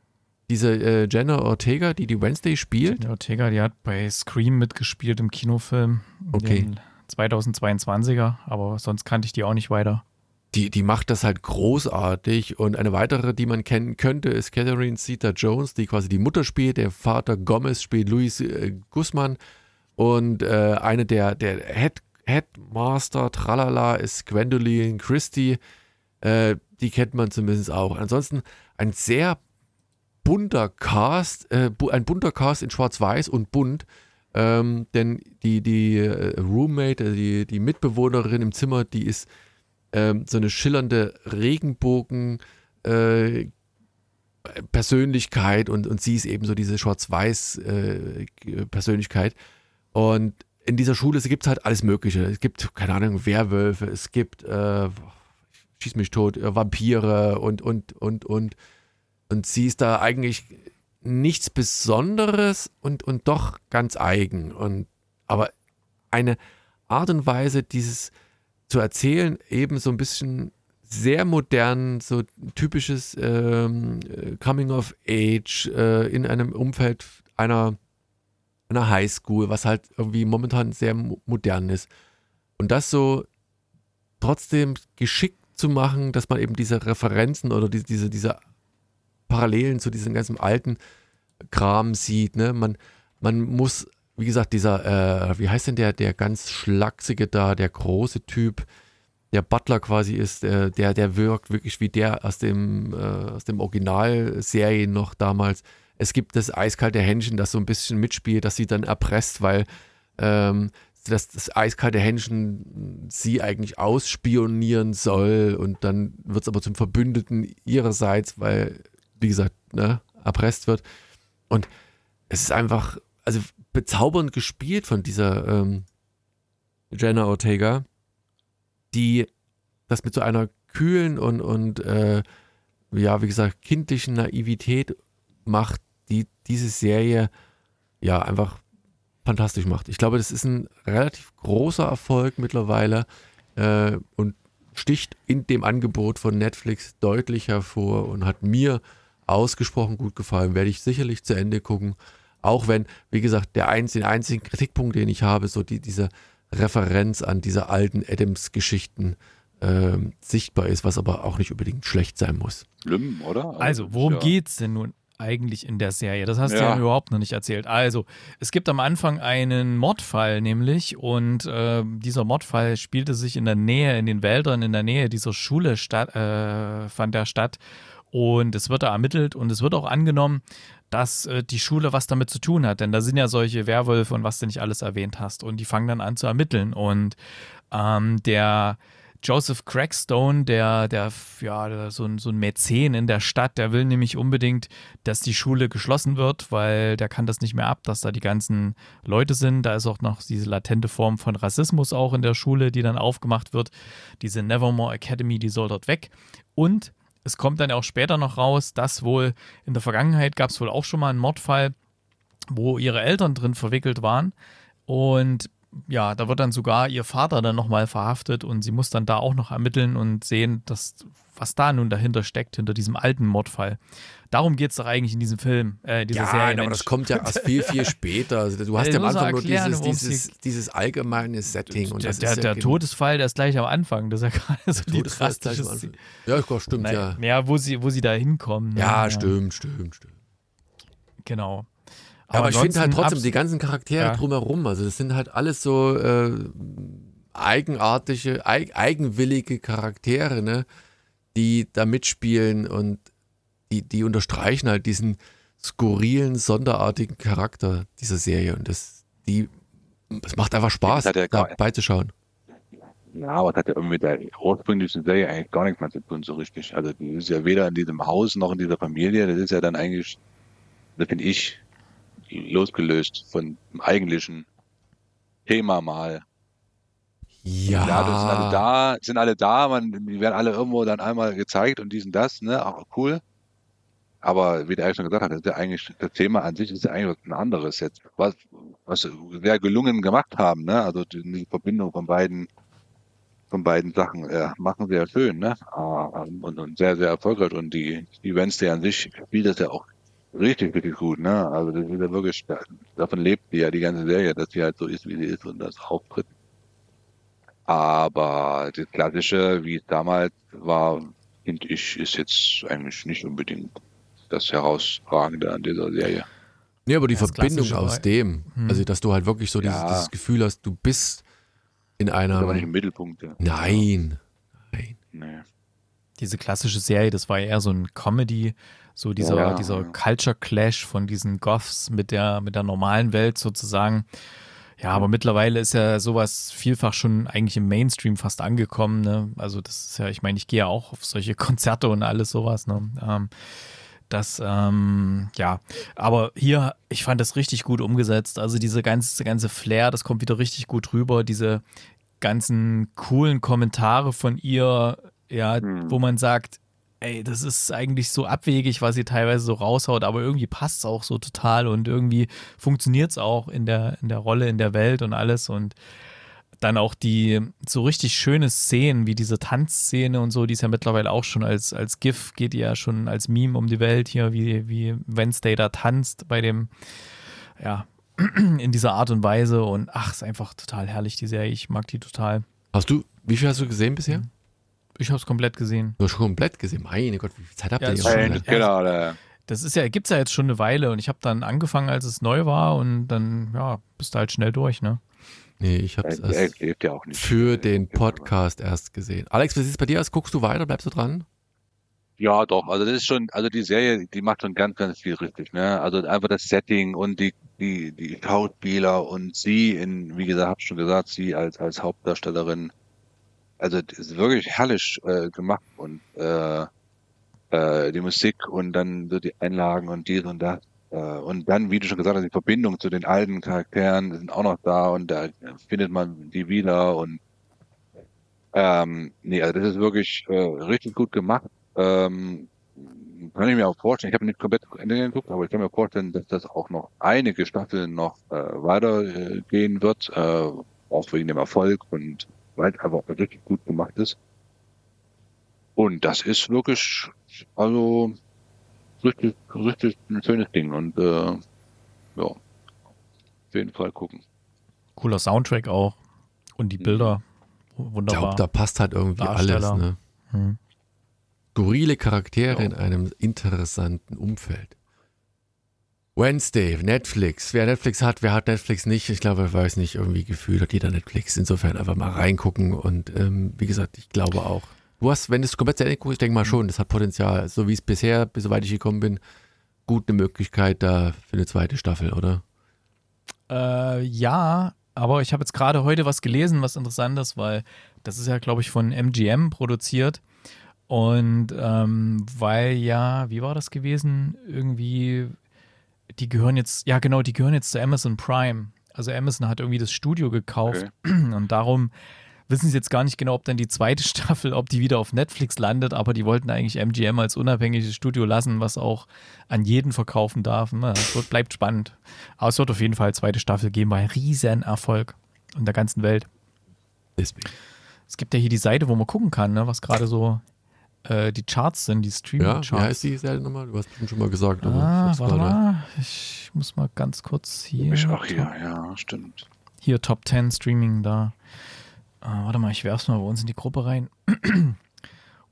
Diese äh, Jenna Ortega, die die Wednesday spielt? Jenna Ortega, die hat bei Scream mitgespielt im Kinofilm. Okay. 2022er, aber sonst kannte ich die auch nicht weiter die, die macht das halt großartig. Und eine weitere, die man kennen könnte, ist Catherine Zeta Jones, die quasi die Mutter spielt. Der Vater Gomez spielt Luis äh, Guzman. Und äh, eine der, der Head, Headmaster, tralala, ist Gwendoline Christie. Äh, die kennt man zumindest auch. Ansonsten ein sehr bunter Cast, äh, ein bunter Cast in Schwarz-Weiß und bunt. Ähm, denn die, die äh, Roommate, äh, die, die Mitbewohnerin im Zimmer, die ist ähm, so eine schillernde Regenbogen äh, Persönlichkeit und, und sie ist eben so diese Schwarz-Weiß äh. Und in dieser Schule gibt es halt alles Mögliche. Es gibt, keine Ahnung, Werwölfe, es gibt, äh, schieß mich tot, äh, Vampire und, und, und, und. Und sie ist da eigentlich nichts Besonderes und, und doch ganz eigen. Und, aber eine Art und Weise, dieses, zu erzählen, eben so ein bisschen sehr modern, so typisches ähm, Coming of Age äh, in einem Umfeld einer, einer Highschool, was halt irgendwie momentan sehr modern ist. Und das so trotzdem geschickt zu machen, dass man eben diese Referenzen oder die, diese, diese Parallelen zu diesem ganzen alten Kram sieht. Ne? Man, man muss wie gesagt, dieser, äh, wie heißt denn der, der ganz schlachsige da, der große Typ, der Butler quasi ist, äh, der, der wirkt wirklich wie der aus dem, äh, aus dem Originalserien noch damals. Es gibt das eiskalte Händchen, das so ein bisschen mitspielt, das sie dann erpresst, weil ähm, das, das eiskalte Händchen sie eigentlich ausspionieren soll und dann wird es aber zum Verbündeten ihrerseits, weil, wie gesagt, ne, erpresst wird. Und es ist einfach, also bezaubernd gespielt von dieser ähm, Jenna Ortega, die das mit so einer kühlen und, und äh, ja, wie gesagt, kindlichen Naivität macht, die diese Serie ja einfach fantastisch macht. Ich glaube, das ist ein relativ großer Erfolg mittlerweile äh, und sticht in dem Angebot von Netflix deutlich hervor und hat mir ausgesprochen gut gefallen. Werde ich sicherlich zu Ende gucken. Auch wenn, wie gesagt, der einzige, einzige Kritikpunkt, den ich habe, so die, diese Referenz an diese alten Adams-Geschichten äh, sichtbar ist, was aber auch nicht unbedingt schlecht sein muss. Schlimm, oder? Also, also worum ja. geht es denn nun eigentlich in der Serie? Das hast ja. du ja überhaupt noch nicht erzählt. Also, es gibt am Anfang einen Mordfall nämlich und äh, dieser Mordfall spielte sich in der Nähe, in den Wäldern, in der Nähe dieser Schule statt, äh, fand er statt. Und es wird da ermittelt und es wird auch angenommen, dass äh, die Schule was damit zu tun hat. Denn da sind ja solche Werwölfe und was du nicht alles erwähnt hast. Und die fangen dann an zu ermitteln. Und ähm, der Joseph Crackstone, der, der, ja, so ein, so ein Mäzen in der Stadt, der will nämlich unbedingt, dass die Schule geschlossen wird, weil der kann das nicht mehr ab, dass da die ganzen Leute sind. Da ist auch noch diese latente Form von Rassismus auch in der Schule, die dann aufgemacht wird. Diese Nevermore Academy, die soll dort weg. Und es kommt dann auch später noch raus, dass wohl in der Vergangenheit gab es wohl auch schon mal einen Mordfall, wo ihre Eltern drin verwickelt waren. Und ja, da wird dann sogar ihr Vater dann nochmal verhaftet und sie muss dann da auch noch ermitteln und sehen, dass, was da nun dahinter steckt, hinter diesem alten Mordfall. Darum geht es doch eigentlich in diesem Film, äh, dieser ja, Serie. aber das kommt ja *laughs* erst viel, viel später. Also du hast ja am Anfang nur dieses, dieses, dieses allgemeine Setting. Und der, das der, der ja Todesfall, der ist gleich am Anfang. Das ist ja *laughs* gerade so die drastische Ja, stimmt, Nein, ja. Ja, wo sie, wo sie da hinkommen. Ne? Ja, ja, stimmt, stimmt, stimmt. Genau. Aber, aber ich finde halt trotzdem die ganzen Charaktere Ja. drumherum, also das sind halt alles so äh, eigenartige, eig eigenwillige Charaktere, ne, die da mitspielen und die, die unterstreichen halt diesen skurrilen, sonderartigen Charakter dieser Serie und das, die, es macht einfach Spaß, Das ja da gar- beizuschauen. Ja, aber das hat ja irgendwie mit der ursprünglichen Serie eigentlich gar nichts mehr zu tun, so richtig. Also, die ist ja weder in diesem Haus noch in dieser Familie. Das ist ja dann eigentlich, das finde ich, losgelöst von dem eigentlichen Thema mal. Ja, Ja, das sind alle da, sind alle da, man, die werden alle irgendwo dann einmal gezeigt und dies und das, ne, auch cool. Aber wie der eigentlich schon gesagt hat, das ist ja eigentlich, das Thema an sich ist ja eigentlich was ein anderes jetzt, was, was sehr gelungen gemacht haben, ne, also die, Verbindung von beiden, von beiden Sachen, äh, machen sie ja schön, ne, Ah, und, und sehr, sehr erfolgreich und die, die Wednesday an sich spielt das ja auch richtig, richtig gut, ne, also das ist ja wirklich, davon lebt die ja die ganze Serie, dass sie halt so ist, wie sie ist und das auftritt. Aber das Klassische, wie es damals war, finde ich, ist jetzt eigentlich nicht unbedingt das Herausragende an dieser Serie. Nee, aber die Das Verbindung aus war- dem, Hm. also dass du halt wirklich so dieses, Ja. dieses Gefühl hast, du bist in einer. aber nicht im Mittelpunkt. Ja. Nein. Nein. Nee. diese klassische Serie, das war ja eher so ein Comedy, so dieser, Ja, dieser. Culture Clash von diesen Goths mit der, mit der normalen Welt sozusagen. Ja, aber mittlerweile ist ja sowas vielfach schon eigentlich im Mainstream fast angekommen. Ne? Also das ist ja, ich meine, ich gehe ja auch auf solche *laughs* Konzerte und alles sowas. Ne? Ähm, das, ähm, ja, aber hier, ich fand das richtig gut umgesetzt. Also diese ganze, ganze Flair, das kommt wieder richtig gut rüber. Diese ganzen coolen Kommentare von ihr, ja, Hm. wo man sagt, ey, das ist eigentlich so abwegig, was sie teilweise so raushaut, aber irgendwie passt es auch so total und irgendwie funktioniert es auch in der, in der Rolle, in der Welt und alles und dann auch die so richtig schöne Szenen, wie diese Tanzszene und so, die ist ja mittlerweile auch schon als, als GIF, geht ja schon als Meme um die Welt hier, wie, wie Wednesday da tanzt bei dem, ja, *clears throat* in dieser Art und Weise und ach, ist einfach total herrlich, die Serie, ich mag die total. Hast du, wie viel hast du gesehen bisher? Ich habe es komplett gesehen. Du hast schon komplett gesehen. Meine Gott, wie viel Zeit habt Ja, ihr schon- ja. Genau, der, Das ist ja, gibt's ja jetzt schon eine Weile und ich habe dann angefangen, als es neu war und dann, ja, bist du halt schnell durch, ne? Nee, ich erst lebt ja für den Podcast erst gesehen. Alex, wie sieht es bei dir aus? Guckst du weiter? Bleibst du dran? Ja, doch. Also das ist schon, also die Serie, die macht schon ganz, ganz viel richtig, ne? Also einfach das Setting und die, die, die Schauspieler und sie in, wie gesagt, hab schon gesagt, sie als, als Hauptdarstellerin. Also ist wirklich herrlich äh, gemacht und äh, äh, die Musik und dann so die Einlagen und dies und das. Äh, und dann, wie du schon gesagt hast, die Verbindung zu den alten Charakteren sind auch noch da und da findet man die wieder und ähm, nee, also das ist wirklich äh, richtig gut gemacht. Ähm, kann ich mir auch vorstellen, ich habe nicht komplett zu Ende geguckt, aber ich kann mir vorstellen, dass das auch noch einige Staffeln noch äh, weitergehen gehen wird, äh, auch wegen dem Erfolg und weil es einfach richtig gut gemacht ist. Und das ist wirklich, also richtig, richtig ein schönes Ding und äh, ja, auf jeden Fall gucken. Cooler Soundtrack auch und die Mhm. Bilder, Ich glaube, wunderbar. da passt halt irgendwie alles. Darsteller. Ne? Hm. Skurrile Charaktere Ja. in einem interessanten Umfeld. Wednesday, Netflix. Wer Netflix hat, wer hat Netflix nicht? Ich glaube, ich weiß nicht, irgendwie gefühlt hat jeder Netflix. Insofern einfach mal reingucken und ähm, wie gesagt, ich glaube auch. Du hast, wenn du es komplett zu Ende guckst, ich denke mal schon, das hat Potenzial, so wie es bisher, bis soweit ich gekommen bin, gut eine Möglichkeit da für eine zweite Staffel, oder? Äh, ja, aber ich habe jetzt gerade heute was gelesen, was interessant ist, weil das ist ja, glaube ich, von MGM produziert. Und ähm, weil ja, wie war das gewesen? Irgendwie, die gehören jetzt, ja genau, die gehören jetzt zu Amazon Prime. Also Amazon hat irgendwie das Studio gekauft *clears throat* und darum wissen sie jetzt gar nicht genau, ob dann die zweite *laughs* Staffel, ob die wieder auf Netflix landet, aber die wollten eigentlich MGM als unabhängiges Studio lassen, was auch an jeden verkaufen darf. Na, Es wird, bleibt spannend. Aber es wird auf jeden Fall zweite Staffel geben, weil Riesenerfolg in der ganzen Welt. Deswegen. Es gibt ja hier die Seite, wo man gucken kann, ne, was gerade so äh, die Charts sind, die Ja, wie Streaming-Charts. heißt die Serie nochmal? Du hast bestimmt schon mal gesagt. aber ah, warte mal. Ich muss mal ganz kurz hier. Ich auch hier, Top, ja, stimmt. hier Top 10 Streaming da. Ah, warte mal, ich werf's mal bei uns in die Gruppe rein. *clears throat*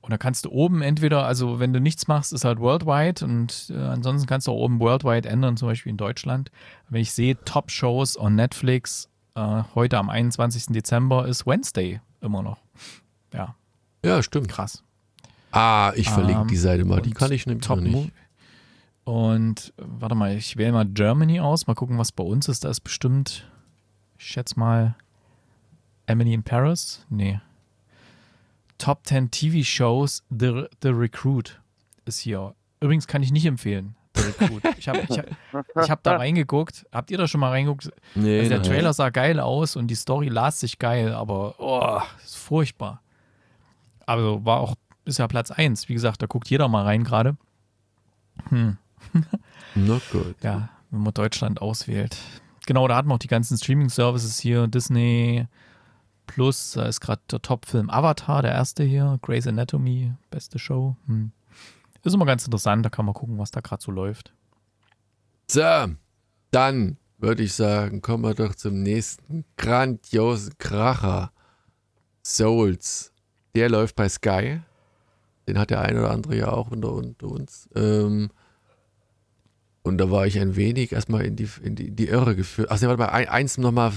Und da kannst du oben entweder, also wenn du nichts machst, ist halt worldwide und äh, ansonsten kannst du auch oben worldwide ändern, zum Beispiel in Deutschland. Wenn ich sehe, Top-Shows on Netflix, äh, heute am 21. Dezember ist Wednesday immer noch. Ja. Ja, stimmt. Krass. Ah, ich verlinke ähm, die Seite mal. Die kann ich nämlich Top noch nicht. Und warte mal, ich wähle mal Germany aus. Mal gucken, was bei uns ist. Da ist bestimmt, ich schätze mal, Emily in Paris? Nee. Top 10 TV Shows, The, The Recruit ist hier. Übrigens kann ich nicht empfehlen. The Recruit. *laughs* Ich habe ich hab, ich hab da reingeguckt. Habt ihr da schon mal reingeguckt? Nee, also der nein. Trailer sah geil aus und die Story las sich geil, aber oh, ist furchtbar. Also war auch bisher Platz 1. Wie gesagt, da guckt jeder mal rein gerade. Hm. *laughs* Na gut. Ja, wenn man Deutschland auswählt. Genau, da hat man auch die ganzen Streaming-Services hier. Disney, Plus, da ist gerade der Top-Film Avatar, der erste hier, Grey's Anatomy, beste Show. Hm. Ist immer ganz interessant, da kann man gucken, was da gerade so läuft. So, dann würde ich sagen, kommen wir doch zum nächsten grandiosen Kracher. Souls. Der läuft bei Sky. Den hat der ein oder andere ja auch unter, unter uns. Ähm, und da war ich ein wenig erstmal in die, in die, die Irre geführt. Achso, warte mal, eins nochmal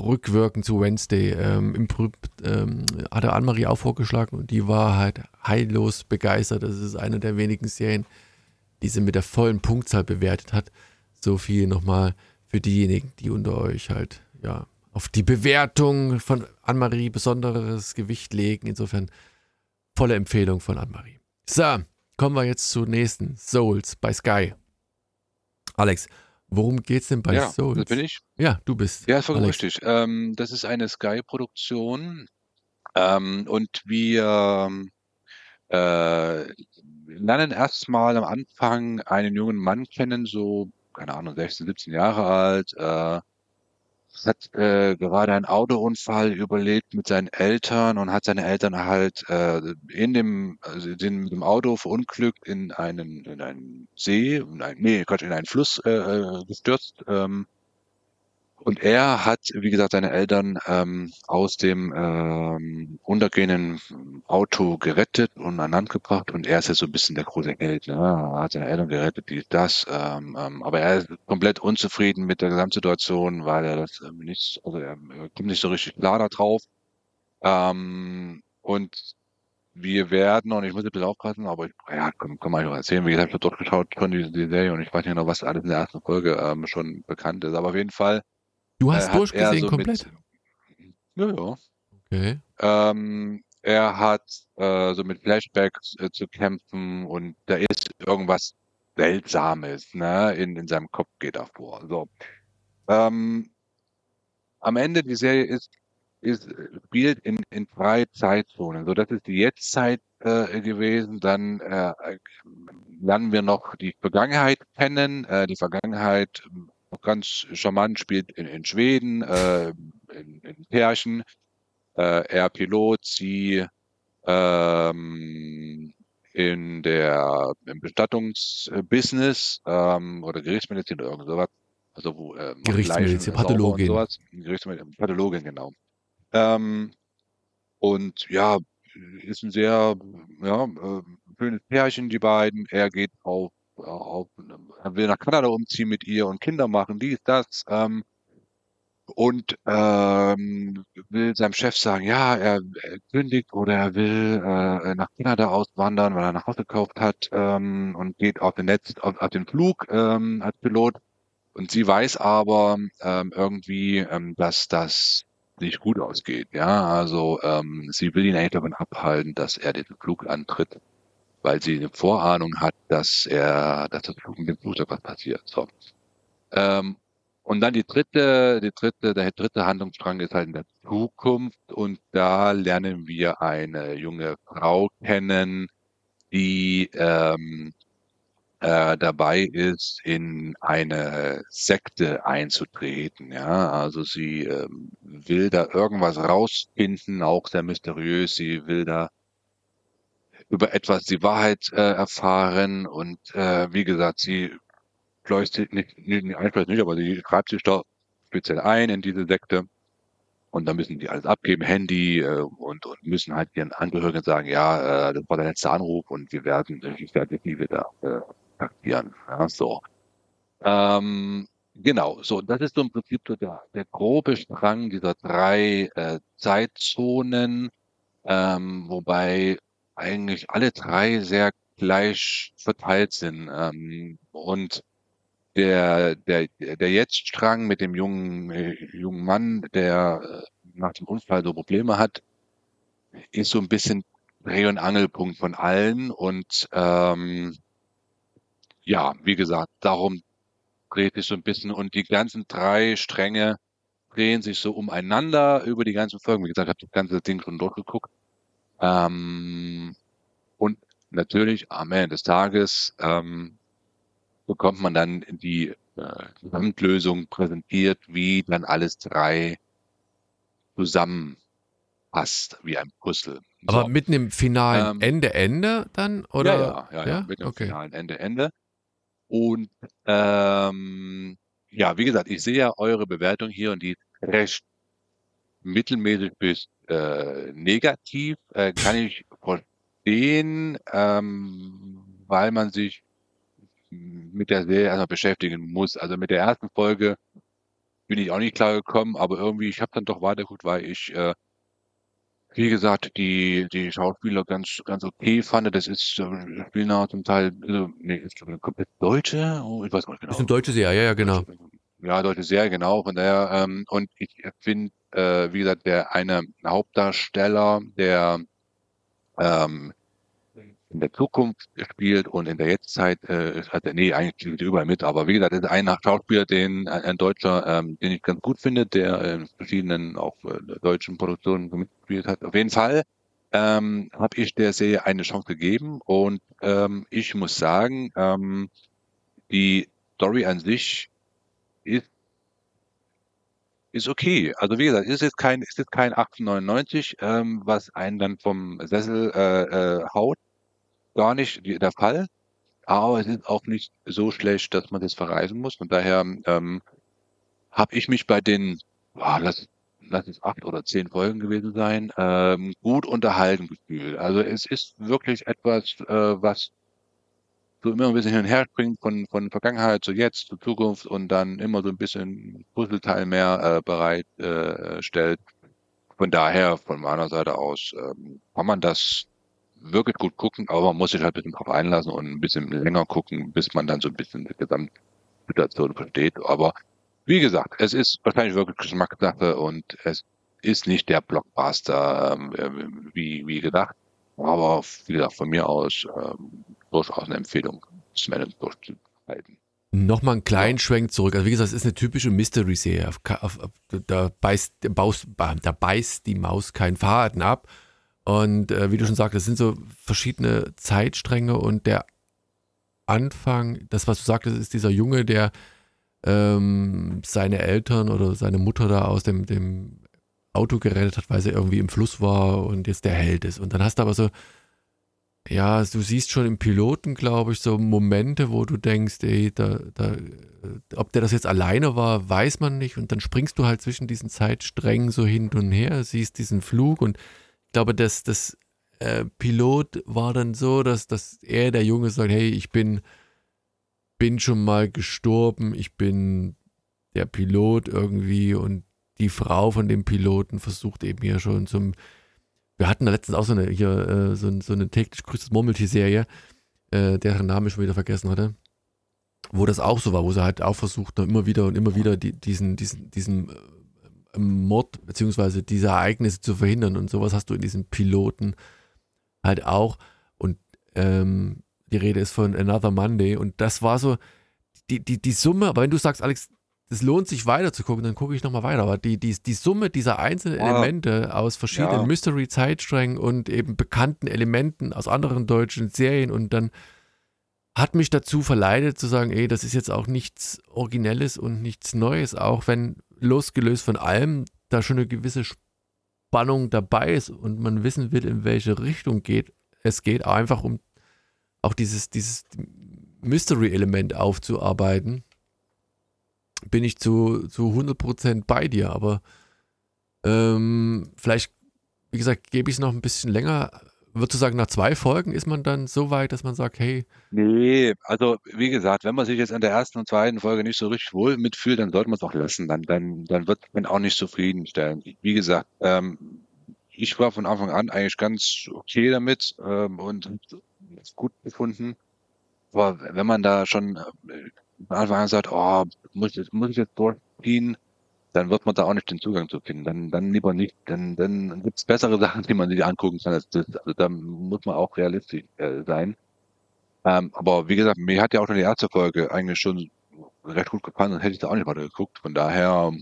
rückwirkend zu Wednesday. Ähm, Im ähm, hat er Anne-Marie auch vorgeschlagen und die war halt heillos begeistert. Das ist eine der wenigen Serien, die sie mit der vollen Punktzahl bewertet hat. So viel nochmal für diejenigen, die unter euch halt, ja, auf die Bewertung von Anne-Marie besonderes Gewicht legen. Insofern volle Empfehlung von Anne-Marie. So, kommen wir jetzt zur nächsten. Souls bei Sky. Alex, Worum geht es denn bei Ja, Souls? das bin ich. Ja, du bist Ja, ist vollkommen richtig. Ähm, das ist eine Sky-Produktion. Ähm, und wir äh, lernen erstmal am Anfang einen jungen Mann kennen, so, keine Ahnung, 16, 17 Jahre alt, äh, hat äh, gerade einen Autounfall überlebt mit seinen Eltern und hat seine Eltern halt äh, in dem, also mit dem Auto verunglückt in einen, in einen See, in einen, nee, Gott, in einen Fluss äh, äh gestürzt. Ähm, und er hat, wie gesagt, seine Eltern ähm, aus dem ähm, untergehenden Auto gerettet und an Land gebracht. Und er ist ja so ein bisschen der große Held. Ne? Er hat seine Eltern gerettet, die das. Ähm, ähm, aber er ist komplett unzufrieden mit der Gesamtsituation, weil er das ähm, nicht, also er, kommt nicht so richtig klar da drauf. Ähm, und wir werden, und ich muss ein bisschen aufpassen, aber ich, ja, kann, kann man erzählen, wie gesagt, ich habe dort geschaut schon die, die Serie und ich weiß nicht noch, was alles in der ersten Folge ähm, schon bekannt ist. Aber auf jeden Fall Du hast äh, durchgesehen so komplett? Mit, ja, ja. Okay. Ähm, er hat äh, so mit Flashbacks äh, zu kämpfen und da ist irgendwas Seltsames, ne, in, in seinem Kopf geht er vor. So. Ähm, am Ende die Serie ist, ist spielt in, in drei Zeitzonen. So, das ist die Jetztzeit äh, gewesen. Dann äh, lernen wir noch die Vergangenheit kennen. Äh, die Vergangenheit ganz charmant, spielt in, in Schweden, äh, in, in Pärchen. Äh, er Pilot, sie ähm, in der im Bestattungsbusiness ähm, oder Gerichtsmedizin oder irgend sowas. Also wo äh, Gerichtsmedizin, Pathologin. Sowas. Gerichtsmedizin, Pathologin, genau. Ähm, und ja, ist ein sehr ja, äh, schönes Pärchen, die beiden. Er geht auf er will nach Kanada umziehen mit ihr und Kinder machen, dies, das. Ähm, und ähm, will seinem Chef sagen, ja, er, er kündigt oder er will äh, nach Kanada auswandern, weil er nach Hause gekauft hat ähm, und geht auf den Netz, auf, auf den Flug ähm, als Pilot. Und sie weiß aber ähm, irgendwie, ähm, dass das nicht gut ausgeht. Ja, also ähm, sie will ihn eigentlich davon abhalten, dass er den Flug antritt weil sie eine Vorahnung hat, dass er, dass das mit dem Flugzeug was passiert. So. Ähm, und dann die dritte, die dritte, der dritte Handlungsstrang ist halt in der Zukunft und da lernen wir eine junge Frau kennen, die ähm, äh, dabei ist, in eine Sekte einzutreten. Ja, also sie ähm, will da irgendwas rausfinden, auch sehr mysteriös. Sie will da über etwas die Wahrheit äh, erfahren und äh, wie gesagt, sie sich nicht, nicht, nicht nicht, aber sie schreibt sich da speziell ein in diese Sekte Und dann müssen die alles abgeben, Handy äh, und, und müssen halt ihren Angehörigen sagen, ja, äh, das war der letzte Anruf und wir werden, ich werde dich nie wieder äh, kontaktieren. Ja, so. Ähm, genau, so, das ist so im Prinzip so der, der grobe Strang dieser drei äh, Zeitzonen, ähm, wobei eigentlich alle drei sehr gleich verteilt sind. Ähm, und der, der, der Jetzt-Strang mit dem jungen, äh, jungen Mann, der äh, nach dem Unfall so Probleme hat, ist so ein bisschen Dreh- und Angelpunkt von allen. Und ähm, ja, wie gesagt, darum dreht sich so ein bisschen. Und die ganzen drei Stränge drehen sich so umeinander über die ganzen Folgen. Wie gesagt, ich habe das ganze Ding schon durchgeguckt. Ähm, und natürlich am Ende des Tages ähm, bekommt man dann die äh, Gesamtlösung präsentiert, wie dann alles drei zusammenpasst, wie ein Puzzle. Aber So. mit einem finalen Ähm, Ende, Ende dann? Oder? ja, ja, ja, ja, mit dem Okay. finalen Ende, Ende. Und ähm, ja, wie gesagt, ich sehe ja eure Bewertung hier und die recht mittelmäßig bis äh, negativ. Äh, kann ich verstehen, ähm, weil man sich mit der Serie erstmal beschäftigen muss. Also mit der ersten Folge bin ich auch nicht klar gekommen, aber irgendwie, ich habe dann doch weitergeguckt, weil ich, äh, wie gesagt, die, die Schauspieler ganz, ganz okay fand. Das ist, äh, spielen auch zum Teil, also, nee, ist komplett Deutsche, oh, ich weiß gar nicht genau. Das ist eine deutsche Serie, ja, ja, genau. Ja, deutsche Serie, genau. Von daher, ähm, und ich finde, äh, wie gesagt, der eine Hauptdarsteller, der ähm, in der Zukunft spielt und in der Jetztzeit, äh, hat er, nee, eigentlich spielt er überall mit, aber wie gesagt, das ist ein Schauspieler, den, ein, ein Deutscher, ähm, den ich ganz gut finde, der in verschiedenen auch äh, deutschen Produktionen mitgespielt hat. Auf jeden Fall ähm, habe ich der Serie eine Chance gegeben und ähm, ich muss sagen, ähm, die Story an sich ist ist okay. Also wie gesagt, ist jetzt kein, ist jetzt kein 1899, ähm, was einen dann vom Sessel äh, äh, haut. Gar nicht der Fall. Aber es ist auch nicht so schlecht, dass man das verreisen muss. Von daher ähm, habe ich mich bei den, ah, lass, lass es acht oder zehn Folgen gewesen sein, ähm, gut unterhalten gefühlt. Also es ist wirklich etwas, äh, was so immer ein bisschen hin und her springt von, von Vergangenheit zu jetzt, zu Zukunft und dann immer so ein bisschen Puzzleteil mehr äh, bereit äh, stellt. Von daher, von meiner Seite aus, ähm, kann man das wirklich gut gucken, aber man muss sich halt ein bisschen drauf einlassen und ein bisschen länger gucken, bis man dann so ein bisschen die Gesamtsituation versteht. Aber wie gesagt, es ist wahrscheinlich wirklich Geschmackssache und es ist nicht der Blockbuster, ähm, äh, wie, wie gedacht. Aber wie gesagt, von mir aus ähm, durchaus eine Empfehlung, Sven durchzuhalten. Nochmal einen kleinen Schwenk zurück. Also wie gesagt, es ist eine typische Mystery-Serie. Da, beißt, da beißt die Maus keinen Faden ab. Und äh, wie du schon sagst, das sind so verschiedene Zeitstränge und der Anfang, das, was du sagtest, ist dieser Junge, der ähm, seine Eltern oder seine Mutter da aus dem, dem Auto gerettet hat, weil sie irgendwie im Fluss war und jetzt der Held ist. Und dann hast du aber so, ja, du siehst schon im Piloten, glaube ich, so Momente, wo du denkst, ey, da, da, ob der das jetzt alleine war, weiß man nicht. Und dann springst du halt zwischen diesen Zeitsträngen so hin und her, siehst diesen Flug und ich glaube, dass das äh, Pilot war dann so, dass, dass er, der Junge, sagt, hey, ich bin, bin schon mal gestorben, ich bin der Pilot irgendwie und die Frau von dem Piloten versucht eben hier schon zum. Wir hatten da letztens auch so eine, hier, äh, so, so eine täglich grüßtes Murmeltier-Serie, äh, deren Name ich schon wieder vergessen hatte, wo das auch so war, wo sie halt auch versucht, immer wieder und immer wieder die, diesen, diesen, diesen äh, Mord beziehungsweise diese Ereignisse zu verhindern und sowas hast du in diesen Piloten halt auch. Und ähm, die Rede ist von Another Monday und das war so die, die, die Summe, aber wenn du sagst, Alex, es lohnt sich weiter zu gucken, dann gucke ich nochmal weiter. Aber die, die, die Summe dieser einzelnen Ja. Elemente aus verschiedenen Ja. Mystery-Zeitsträngen und eben bekannten Elementen aus anderen deutschen Serien und dann hat mich dazu verleitet zu sagen, ey, das ist jetzt auch nichts Originelles und nichts Neues, auch wenn losgelöst von allem da schon eine gewisse Spannung dabei ist und man wissen will, in welche Richtung geht. Es geht einfach um auch dieses, dieses Mystery-Element aufzuarbeiten bin ich zu, zu 100% bei dir, aber Ähm, vielleicht, wie gesagt, gebe ich es noch ein bisschen länger. Würdest du sagen, nach zwei Folgen ist man dann so weit, dass man sagt, hey. Nee, also wie gesagt, wenn man sich jetzt an der ersten und zweiten Folge nicht so richtig wohl mitfühlt, dann sollte man es auch lassen. Dann, dann, dann wird man auch nicht zufriedenstellen. Wie gesagt, ähm, ich war von Anfang an eigentlich ganz okay damit ähm, und gut gefunden. Aber wenn man da schon äh, Anfang an sagt, oh, muss, muss ich jetzt durchziehen, dann wird man da auch nicht den Zugang zu finden. Dann, dann lieber nicht. Dann, dann gibt es bessere *laughs* Sachen, die man sich angucken kann. Als das. Also da muss man auch realistisch äh, sein. Ähm, aber wie gesagt, mir hat ja auch schon die erste Folge eigentlich schon recht gut gefallen, dann hätte ich da auch nicht weiter geguckt. Von daher,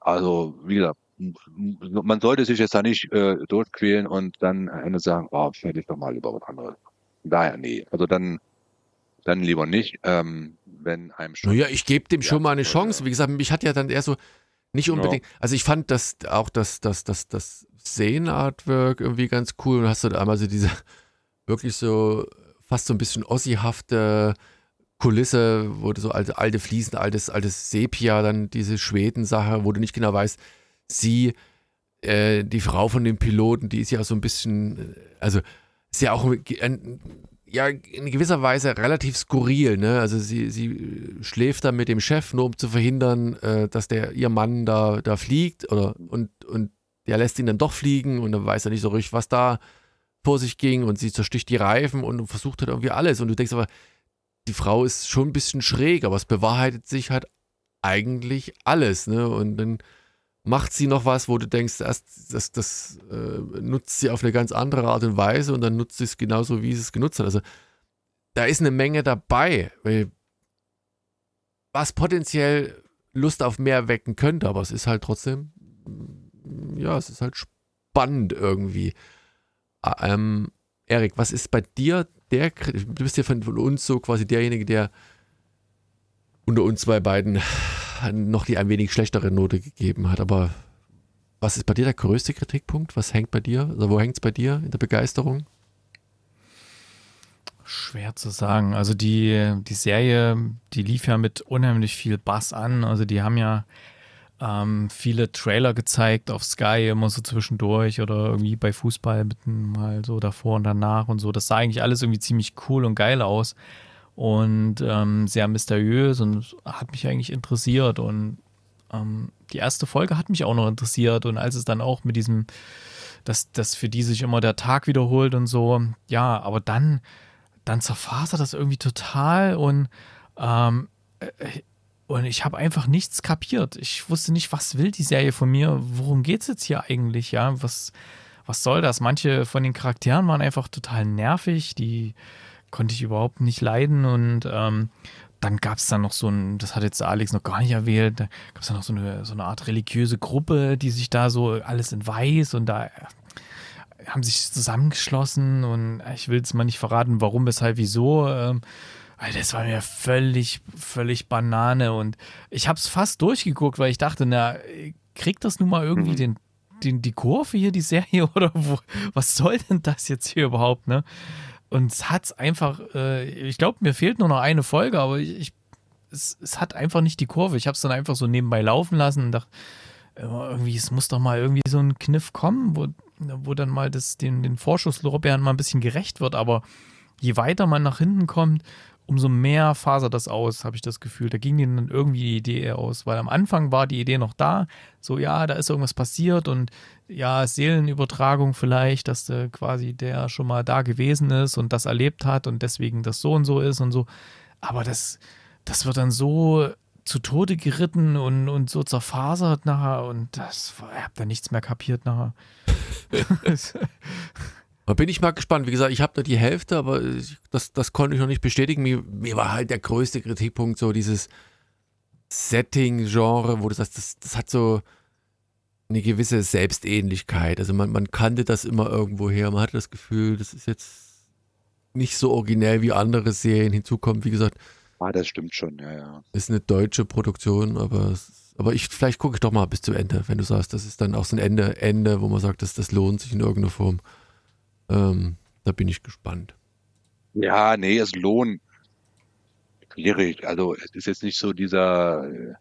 also wie gesagt, man sollte sich jetzt da nicht äh, durchquälen und dann am Ende sagen, oh, hätte ich doch mal lieber was anderes. Daher, nee. Also dann, dann lieber nicht. Ähm, wenn einem schon. Naja, ich gebe dem schon mal eine Chance. Wie gesagt, mich hat ja dann eher so nicht unbedingt. Ja. Also ich fand das auch das, das, das, das Szenen-Artwork irgendwie ganz cool. Und hast du da einmal so diese *laughs* wirklich so fast so ein bisschen Ossi-hafte Kulisse, wo du so alte, alte Fliesen, altes, altes Sepia, dann diese Schweden-Sache, wo du nicht genau weißt, sie, äh, die Frau von dem Piloten, die ist ja so ein bisschen, äh, also ist ja auch ein, ja in gewisser Weise relativ skurril. Ne? Also sie, sie schläft dann mit dem Chef, nur um zu verhindern, äh, dass der ihr Mann da, da fliegt oder und, und der lässt ihn dann doch fliegen und dann weiß er nicht so richtig, was da vor sich ging und sie zersticht die Reifen und versucht halt irgendwie alles. Und du denkst aber, die Frau ist schon ein bisschen schräg, aber es bewahrheitet sich halt eigentlich alles. Ne? Und dann macht sie noch was, wo du denkst, erst das, das äh, nutzt sie auf eine ganz andere Art und Weise und dann nutzt sie es genauso, wie sie es genutzt hat. Also da ist eine Menge dabei, was potenziell Lust auf mehr wecken könnte, aber es ist halt trotzdem, ja, es ist halt spannend irgendwie. Ah, ähm, Erik, was ist bei dir der, du bist ja von uns so quasi derjenige, der unter uns zwei beiden noch die ein wenig schlechtere Note gegeben hat. Aber was ist bei dir der größte Kritikpunkt? Was hängt bei dir? Also wo hängt es bei dir in der Begeisterung? Schwer zu sagen. Also die, die Serie, die lief ja mit unheimlich viel Bass an. Also die haben ja ähm, viele Trailer gezeigt auf Sky, immer so zwischendurch oder irgendwie bei Fußball mitten mal so davor und danach und so. Das sah eigentlich alles irgendwie ziemlich cool und geil aus und ähm, sehr mysteriös und hat mich eigentlich interessiert. Und ähm, die erste Folge hat mich auch noch interessiert. Und als es dann auch mit diesem, dass, dass für die sich immer der Tag wiederholt und so, ja, aber dann, dann zerfasert das irgendwie total und ähm, äh, und ich habe einfach nichts kapiert. Ich wusste nicht, was will die Serie von mir? Worum geht es jetzt hier eigentlich? Ja, was, was soll das? Manche von den Charakteren waren einfach total nervig. Die, konnte ich überhaupt nicht leiden und ähm, dann gab es dann noch so ein, das hat jetzt Alex noch gar nicht erwähnt, da gab es dann noch so eine, so eine Art religiöse Gruppe, die sich da so alles in weiß und da haben sich zusammengeschlossen und ich will es mal nicht verraten, warum, weshalb, wieso. Ähm, das war mir völlig, völlig Banane und ich habe es fast durchgeguckt, weil ich dachte, na, kriegt das nun mal irgendwie mhm. den, den, die Kurve hier, die Serie *laughs* oder wo, was soll denn das jetzt hier überhaupt, ne? Und es hat einfach, äh, ich glaube, mir fehlt nur noch eine Folge, aber ich, ich es, es, hat einfach nicht die Kurve. Ich habe es dann einfach so nebenbei laufen lassen und dachte, äh, irgendwie, es muss doch mal irgendwie so ein Kniff kommen, wo, wo dann mal das, den, den Vorschusslorbeeren mal ein bisschen gerecht wird. Aber je weiter man nach hinten kommt, umso mehr fasert das aus, habe ich das Gefühl. Da ging ihnen dann irgendwie die Idee aus, weil am Anfang war die Idee noch da, so ja, da ist irgendwas passiert und ja, Seelenübertragung vielleicht, dass äh, quasi der schon mal da gewesen ist und das erlebt hat und deswegen das so und so ist und so. Aber das, das wird dann so zu Tode geritten und, und so zerfasert nachher und das, ich habe da nichts mehr kapiert nachher. *laughs* *laughs* Da bin ich mal gespannt. Wie gesagt, ich habe nur die Hälfte, aber das, das konnte ich noch nicht bestätigen. Mir, mir war halt der größte Kritikpunkt so dieses Setting-Genre, wo du sagst, das, das hat so eine gewisse Selbstähnlichkeit. Also man, man kannte das immer irgendwo her. Man hatte das Gefühl, das ist jetzt nicht so originell wie andere Serien. Hinzukommt, wie gesagt. Ah, das stimmt schon, ja, ja. Ist eine deutsche Produktion, aber, aber ich, vielleicht gucke ich doch mal bis zum Ende, wenn du sagst, das ist dann auch so ein Ende, Ende, wo man sagt, dass das lohnt sich in irgendeiner Form. Ähm, da bin ich gespannt. Ja, nee, es lohnt. Schwierig. Also es ist jetzt nicht so dieser, äh,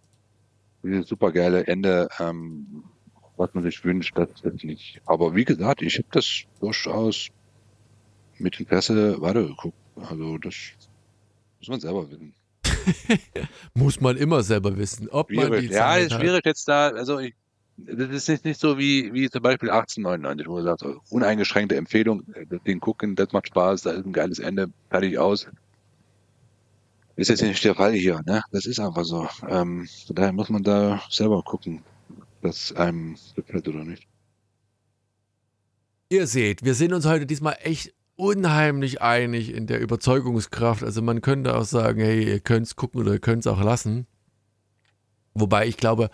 dieses supergeile Ende, ähm, was man sich wünscht, das ist nicht. Aber wie gesagt, ich habe das durchaus mit Interesse weitergeguckt. Also das muss man selber wissen. *laughs* Muss man immer selber wissen, ob man die Schwierig. Ja, Zeit ist hat. schwierig jetzt da, also ich, das ist nicht, nicht so wie, wie zum Beispiel 1899, wo du sagst, oh, uneingeschränkte Empfehlung, äh, den gucken, das macht Spaß, da ist ein geiles Ende, fertig aus. Ist jetzt nicht der Fall hier, ne? Das ist einfach so. Ähm, von daher muss man da selber gucken, dass einem gefällt oder nicht. Ihr seht, wir sind uns heute diesmal echt unheimlich einig in der Überzeugungskraft. Also man könnte auch sagen, hey, ihr könnt es gucken oder ihr könnt es auch lassen. Wobei ich glaube,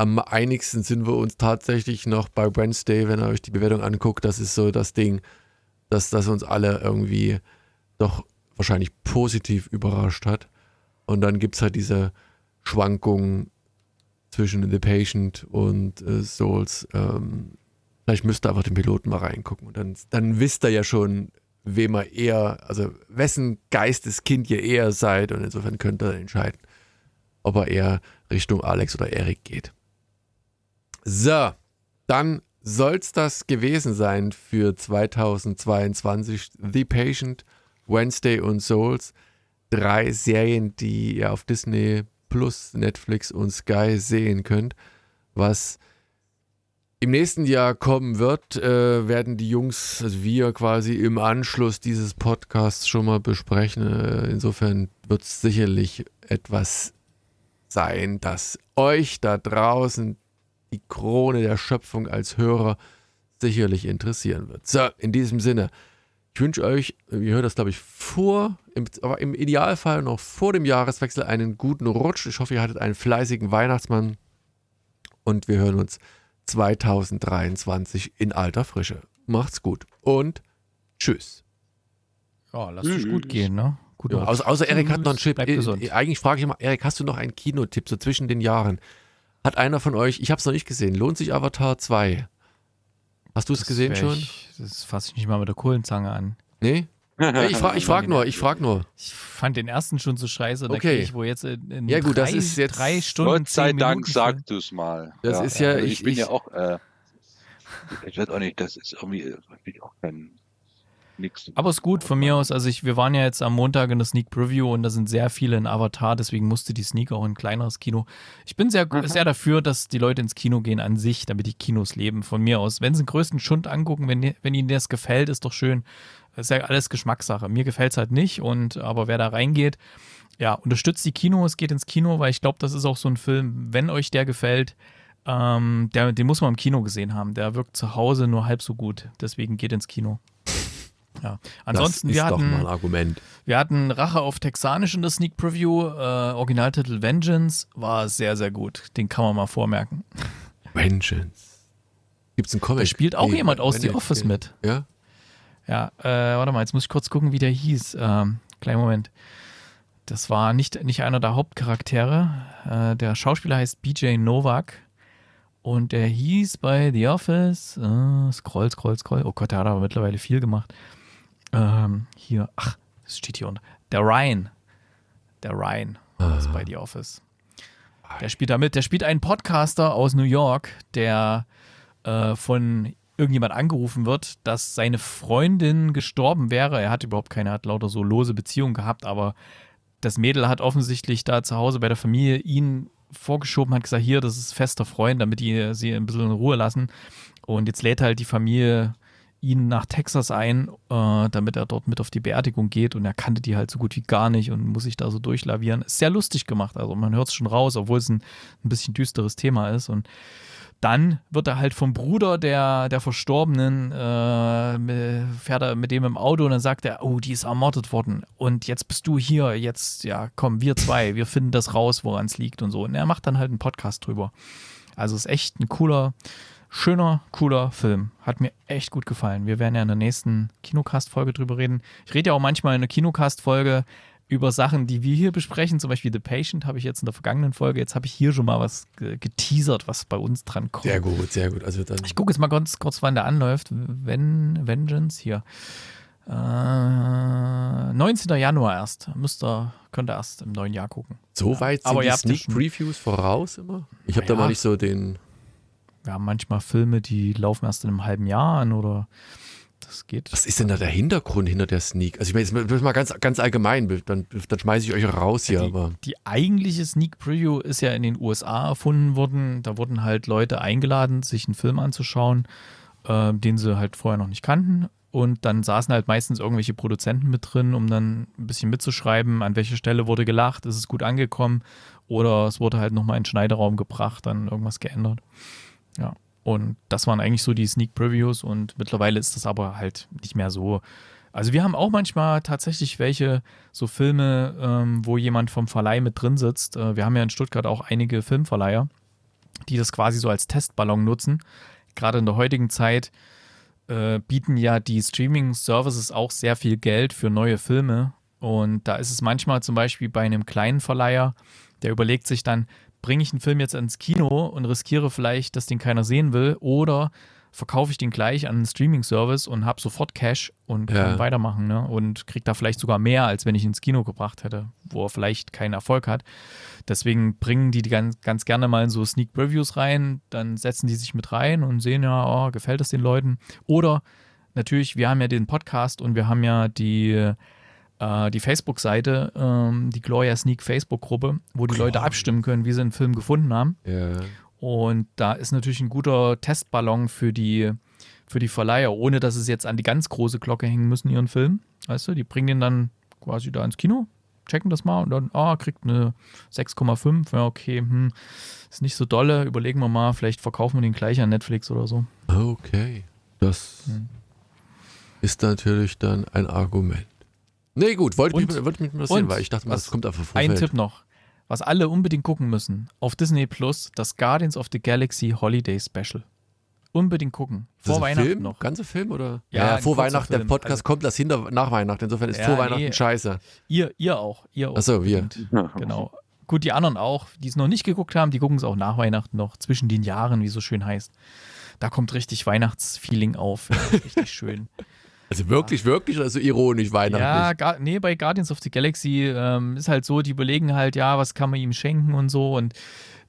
am einigsten sind wir uns tatsächlich noch bei Wednesday, wenn ihr euch die Bewertung anguckt. Das ist so das Ding, dass das uns alle irgendwie doch wahrscheinlich positiv überrascht hat. Und dann gibt es halt diese Schwankungen zwischen The Patient und äh, Souls. Ähm, vielleicht müsst ihr einfach den Piloten mal reingucken. Und dann, dann wisst ihr ja schon, wem ihr eher, also wessen Geisteskind ihr eher seid. Und insofern könnt ihr entscheiden, ob er eher Richtung Alex oder Erik geht. So, dann soll es das gewesen sein für 2022. The Patient, Wednesday und Souls. Drei Serien, die ihr auf Disney Plus, Netflix und Sky sehen könnt. Was im nächsten Jahr kommen wird, äh, werden die Jungs, also wir quasi im Anschluss dieses Podcasts schon mal besprechen. Äh, insofern wird es sicherlich etwas sein, das euch da draußen die Krone der Schöpfung als Hörer sicherlich interessieren wird. So, in diesem Sinne, ich wünsche euch, ihr hört das glaube ich vor, im, aber im Idealfall noch vor dem Jahreswechsel einen guten Rutsch. Ich hoffe, ihr hattet einen fleißigen Weihnachtsmann und wir hören uns 2023 in alter Frische. Macht's gut und tschüss. Ja, lass dich gut gehen, ne? Gut Ja, außer, außer Erik hat noch einen Chip. Äh, äh, Eigentlich frage ich immer, Erik, hast du noch einen Kinotipp so zwischen den Jahren? Hat einer von euch, ich habe es noch nicht gesehen, lohnt sich Avatar 2? Hast du es gesehen schon? Ich, das fasse ich nicht mal mit der Kohlenzange an. Nee? *laughs* Nee, Ich frage ich frag nur, ich frage nur. Ich fand den ersten schon so scheiße. Da Okay. ich, wo jetzt in, in Ja, gut, drei, das ist jetzt- drei Stunden, Gott sei Dank sagst du es mal. Das ist ja- also ich- ich, bin ich- ja auch, äh, ich weiß auch nicht, das ist irgendwie, äh, bin ich auch kein, nix. Aber ist gut von mir aus. Also ich, wir waren ja jetzt am Montag in der Sneak Preview und da sind sehr viele in Avatar, deswegen musste die Sneak auch in ein kleineres Kino. Ich bin sehr, Mhm. sehr dafür, dass die Leute ins Kino gehen an sich, damit die Kinos leben. Von mir aus. Wenn sie den größten Schund angucken, wenn, wenn ihnen das gefällt, ist doch schön. Das ist ja alles Geschmackssache. Mir gefällt es halt nicht und aber wer da reingeht, ja, unterstützt die Kinos, geht ins Kino, weil ich glaube, das ist auch so ein Film, wenn euch der gefällt, ähm, der, den muss man im Kino gesehen haben. Der wirkt zu Hause nur halb so gut. Deswegen geht ins Kino. Ja. Ansonsten, das ist wir doch mal ein hatten, Argument. wir hatten Rache auf Texanisch in der Sneak Preview. Äh, Originaltitel Vengeance war sehr, sehr gut. Den kann man mal vormerken. Vengeance. Gibt's einen Comic? Da spielt auch Nee, jemand aus The Office mit. Ja? Ja, äh, warte mal, jetzt muss ich kurz gucken, wie der hieß. Ähm, kleinen Moment. Das war nicht, nicht einer der Hauptcharaktere. Äh, der Schauspieler heißt BJ Novak. Und der hieß bei The Office. Äh, scroll, scroll, scroll. Oh Gott, der hat aber mittlerweile viel gemacht. Ähm, hier, ach, das steht hier unten. Der Ryan. Der Ryan ist bei The Office. Der spielt da mit. Der spielt einen Podcaster aus New York, der äh, von irgendjemand angerufen wird, dass seine Freundin gestorben wäre. Er hat überhaupt keine, hat lauter so lose Beziehungen gehabt, aber das Mädel hat offensichtlich da zu Hause bei der Familie ihn vorgeschoben, hat gesagt, hier, das ist fester Freund, damit die sie ein bisschen in Ruhe lassen. Und jetzt lädt halt die Familie ihn nach Texas ein, äh, damit er dort mit auf die Beerdigung geht und er kannte die halt so gut wie gar nicht und muss sich da so durchlavieren. Ist sehr lustig gemacht, also man hört es schon raus, obwohl es ein, ein bisschen düsteres Thema ist und dann wird er halt vom Bruder der, der Verstorbenen, äh, fährt er mit dem im Auto und dann sagt er, oh, die ist ermordet worden und jetzt bist du hier, jetzt, ja, komm, wir zwei, wir finden das raus, woran es liegt und so. Und er macht dann halt einen Podcast drüber. Also ist echt ein cooler, schöner, cooler Film. Hat mir echt gut gefallen. Wir werden ja in der nächsten Kinocast-Folge drüber reden. Ich rede ja auch manchmal in der Kinocast-Folge über Sachen, die wir hier besprechen. Zum Beispiel The Patient habe ich jetzt in der vergangenen Folge. Jetzt habe ich hier schon mal was ge- geteasert, was bei uns dran kommt. Sehr gut, sehr gut. Also Ich gucke jetzt mal ganz kurz, wann der anläuft. Wenn, Vengeance, hier. Äh, 19. Januar erst. Müsst ihr, könnt ihr erst im neuen Jahr gucken. so weit sind aber die ja Sneak Previews voraus immer? Ich habe Na da ja. mal nicht so den. Wir haben manchmal Filme, die laufen erst in einem halben Jahr an oder das geht. Was ist denn da der Hintergrund hinter der Sneak? Also ich meine, jetzt mal ganz, ganz allgemein, dann, dann schmeiße ich euch raus hier. die, aber die eigentliche Sneak Preview ist ja in den USA erfunden worden. Da wurden halt Leute eingeladen, sich einen Film anzuschauen, äh, den sie halt vorher noch nicht kannten. Und dann saßen halt meistens irgendwelche Produzenten mit drin, um dann ein bisschen mitzuschreiben, an welcher Stelle wurde gelacht, ist es gut angekommen oder es wurde halt nochmal in den Schneideraum gebracht, dann irgendwas geändert. Ja. Und das waren eigentlich so die Sneak Previews und mittlerweile ist das aber halt nicht mehr so. Also wir haben auch manchmal tatsächlich welche, so Filme, ähm, wo jemand vom Verleih mit drin sitzt. Äh, wir haben ja in Stuttgart auch einige Filmverleiher, die das quasi so als Testballon nutzen. Gerade in der heutigen Zeit äh, bieten ja die Streaming-Services auch sehr viel Geld für neue Filme. Und da ist es manchmal zum Beispiel bei einem kleinen Verleiher, der überlegt sich dann, bringe ich einen Film jetzt ins Kino und riskiere vielleicht, dass den keiner sehen will, oder verkaufe ich den gleich an einen Streaming-Service und habe sofort Cash und kann Ja. weitermachen ne? und kriege da vielleicht sogar mehr, als wenn ich ins Kino gebracht hätte, wo er vielleicht keinen Erfolg hat. Deswegen bringen die die ganz, ganz gerne mal in so Sneak Previews rein, dann setzen die sich mit rein und sehen ja, oh, gefällt es den Leuten. Oder natürlich, wir haben ja den Podcast und wir haben ja die, äh, die Facebook-Seite, ähm, die Gloria Sneak Facebook-Gruppe, wo die Leute Gloria. abstimmen können, wie sie einen Film gefunden haben. ja. Und da ist natürlich ein guter Testballon für die, für die Verleiher, ohne dass es jetzt an die ganz große Glocke hängen müssen, ihren Film. Weißt du, die bringen den dann quasi da ins Kino, checken das mal und dann, ah, kriegt eine 6,5. Ja, okay, hm, ist nicht so dolle. Überlegen wir mal, vielleicht verkaufen wir den gleich an Netflix oder so. Okay. Das Hm. ist natürlich dann ein Argument. Nee, gut, wollte mich, Und- wollte mich interessieren, weil ich dachte mal, was- das kommt einfach vom Ein. Tipp noch, was alle unbedingt gucken müssen, auf Disney Plus, das Guardians of the Galaxy Holiday Special. Unbedingt gucken. Das Vor ein Weihnachten Film? noch. Ganze Film oder? Ja, ein vor Weihnachten. Der Film. Podcast Also- kommt das hinter nach Weihnachten. Insofern ist Ja, vor Weihnachten nee. scheiße. Ihr, ihr auch. Ihr auch. Achso, wir. Genau. Gut, die anderen auch, die es noch nicht geguckt haben, die gucken es auch nach Weihnachten noch, zwischen den Jahren, wie es so schön heißt. Da kommt richtig Weihnachtsfeeling auf. Ja, richtig *laughs* schön. Also wirklich, wirklich oder so ironisch weihnachtlich? ja, nee, bei Guardians of the Galaxy ähm, ist halt so, die überlegen halt, ja, was kann man ihm schenken und so. Und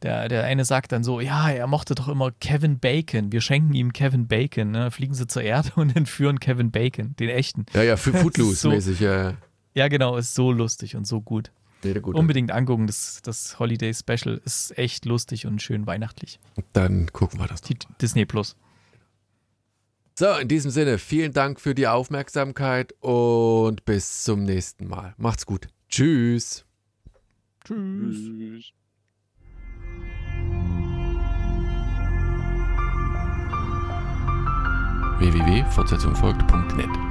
der, der eine sagt dann so, ja, er mochte doch immer Kevin Bacon. Wir schenken ihm Kevin Bacon. Ne? Fliegen sie zur Erde *laughs* und entführen Kevin Bacon, den echten. Ja, ja, *laughs* Footloose-mäßig, ja. ja. Ja, genau, ist so lustig und so gut. Nee, gut. Unbedingt angucken, das, das Holiday Special ist echt lustig und schön weihnachtlich. Dann gucken wir das. Die Disney Plus. So, in diesem Sinne, vielen Dank für die Aufmerksamkeit und bis zum nächsten Mal. Macht's gut. Tschüss. Tschüss. Tschüss. www.fortsetzungfolgt.net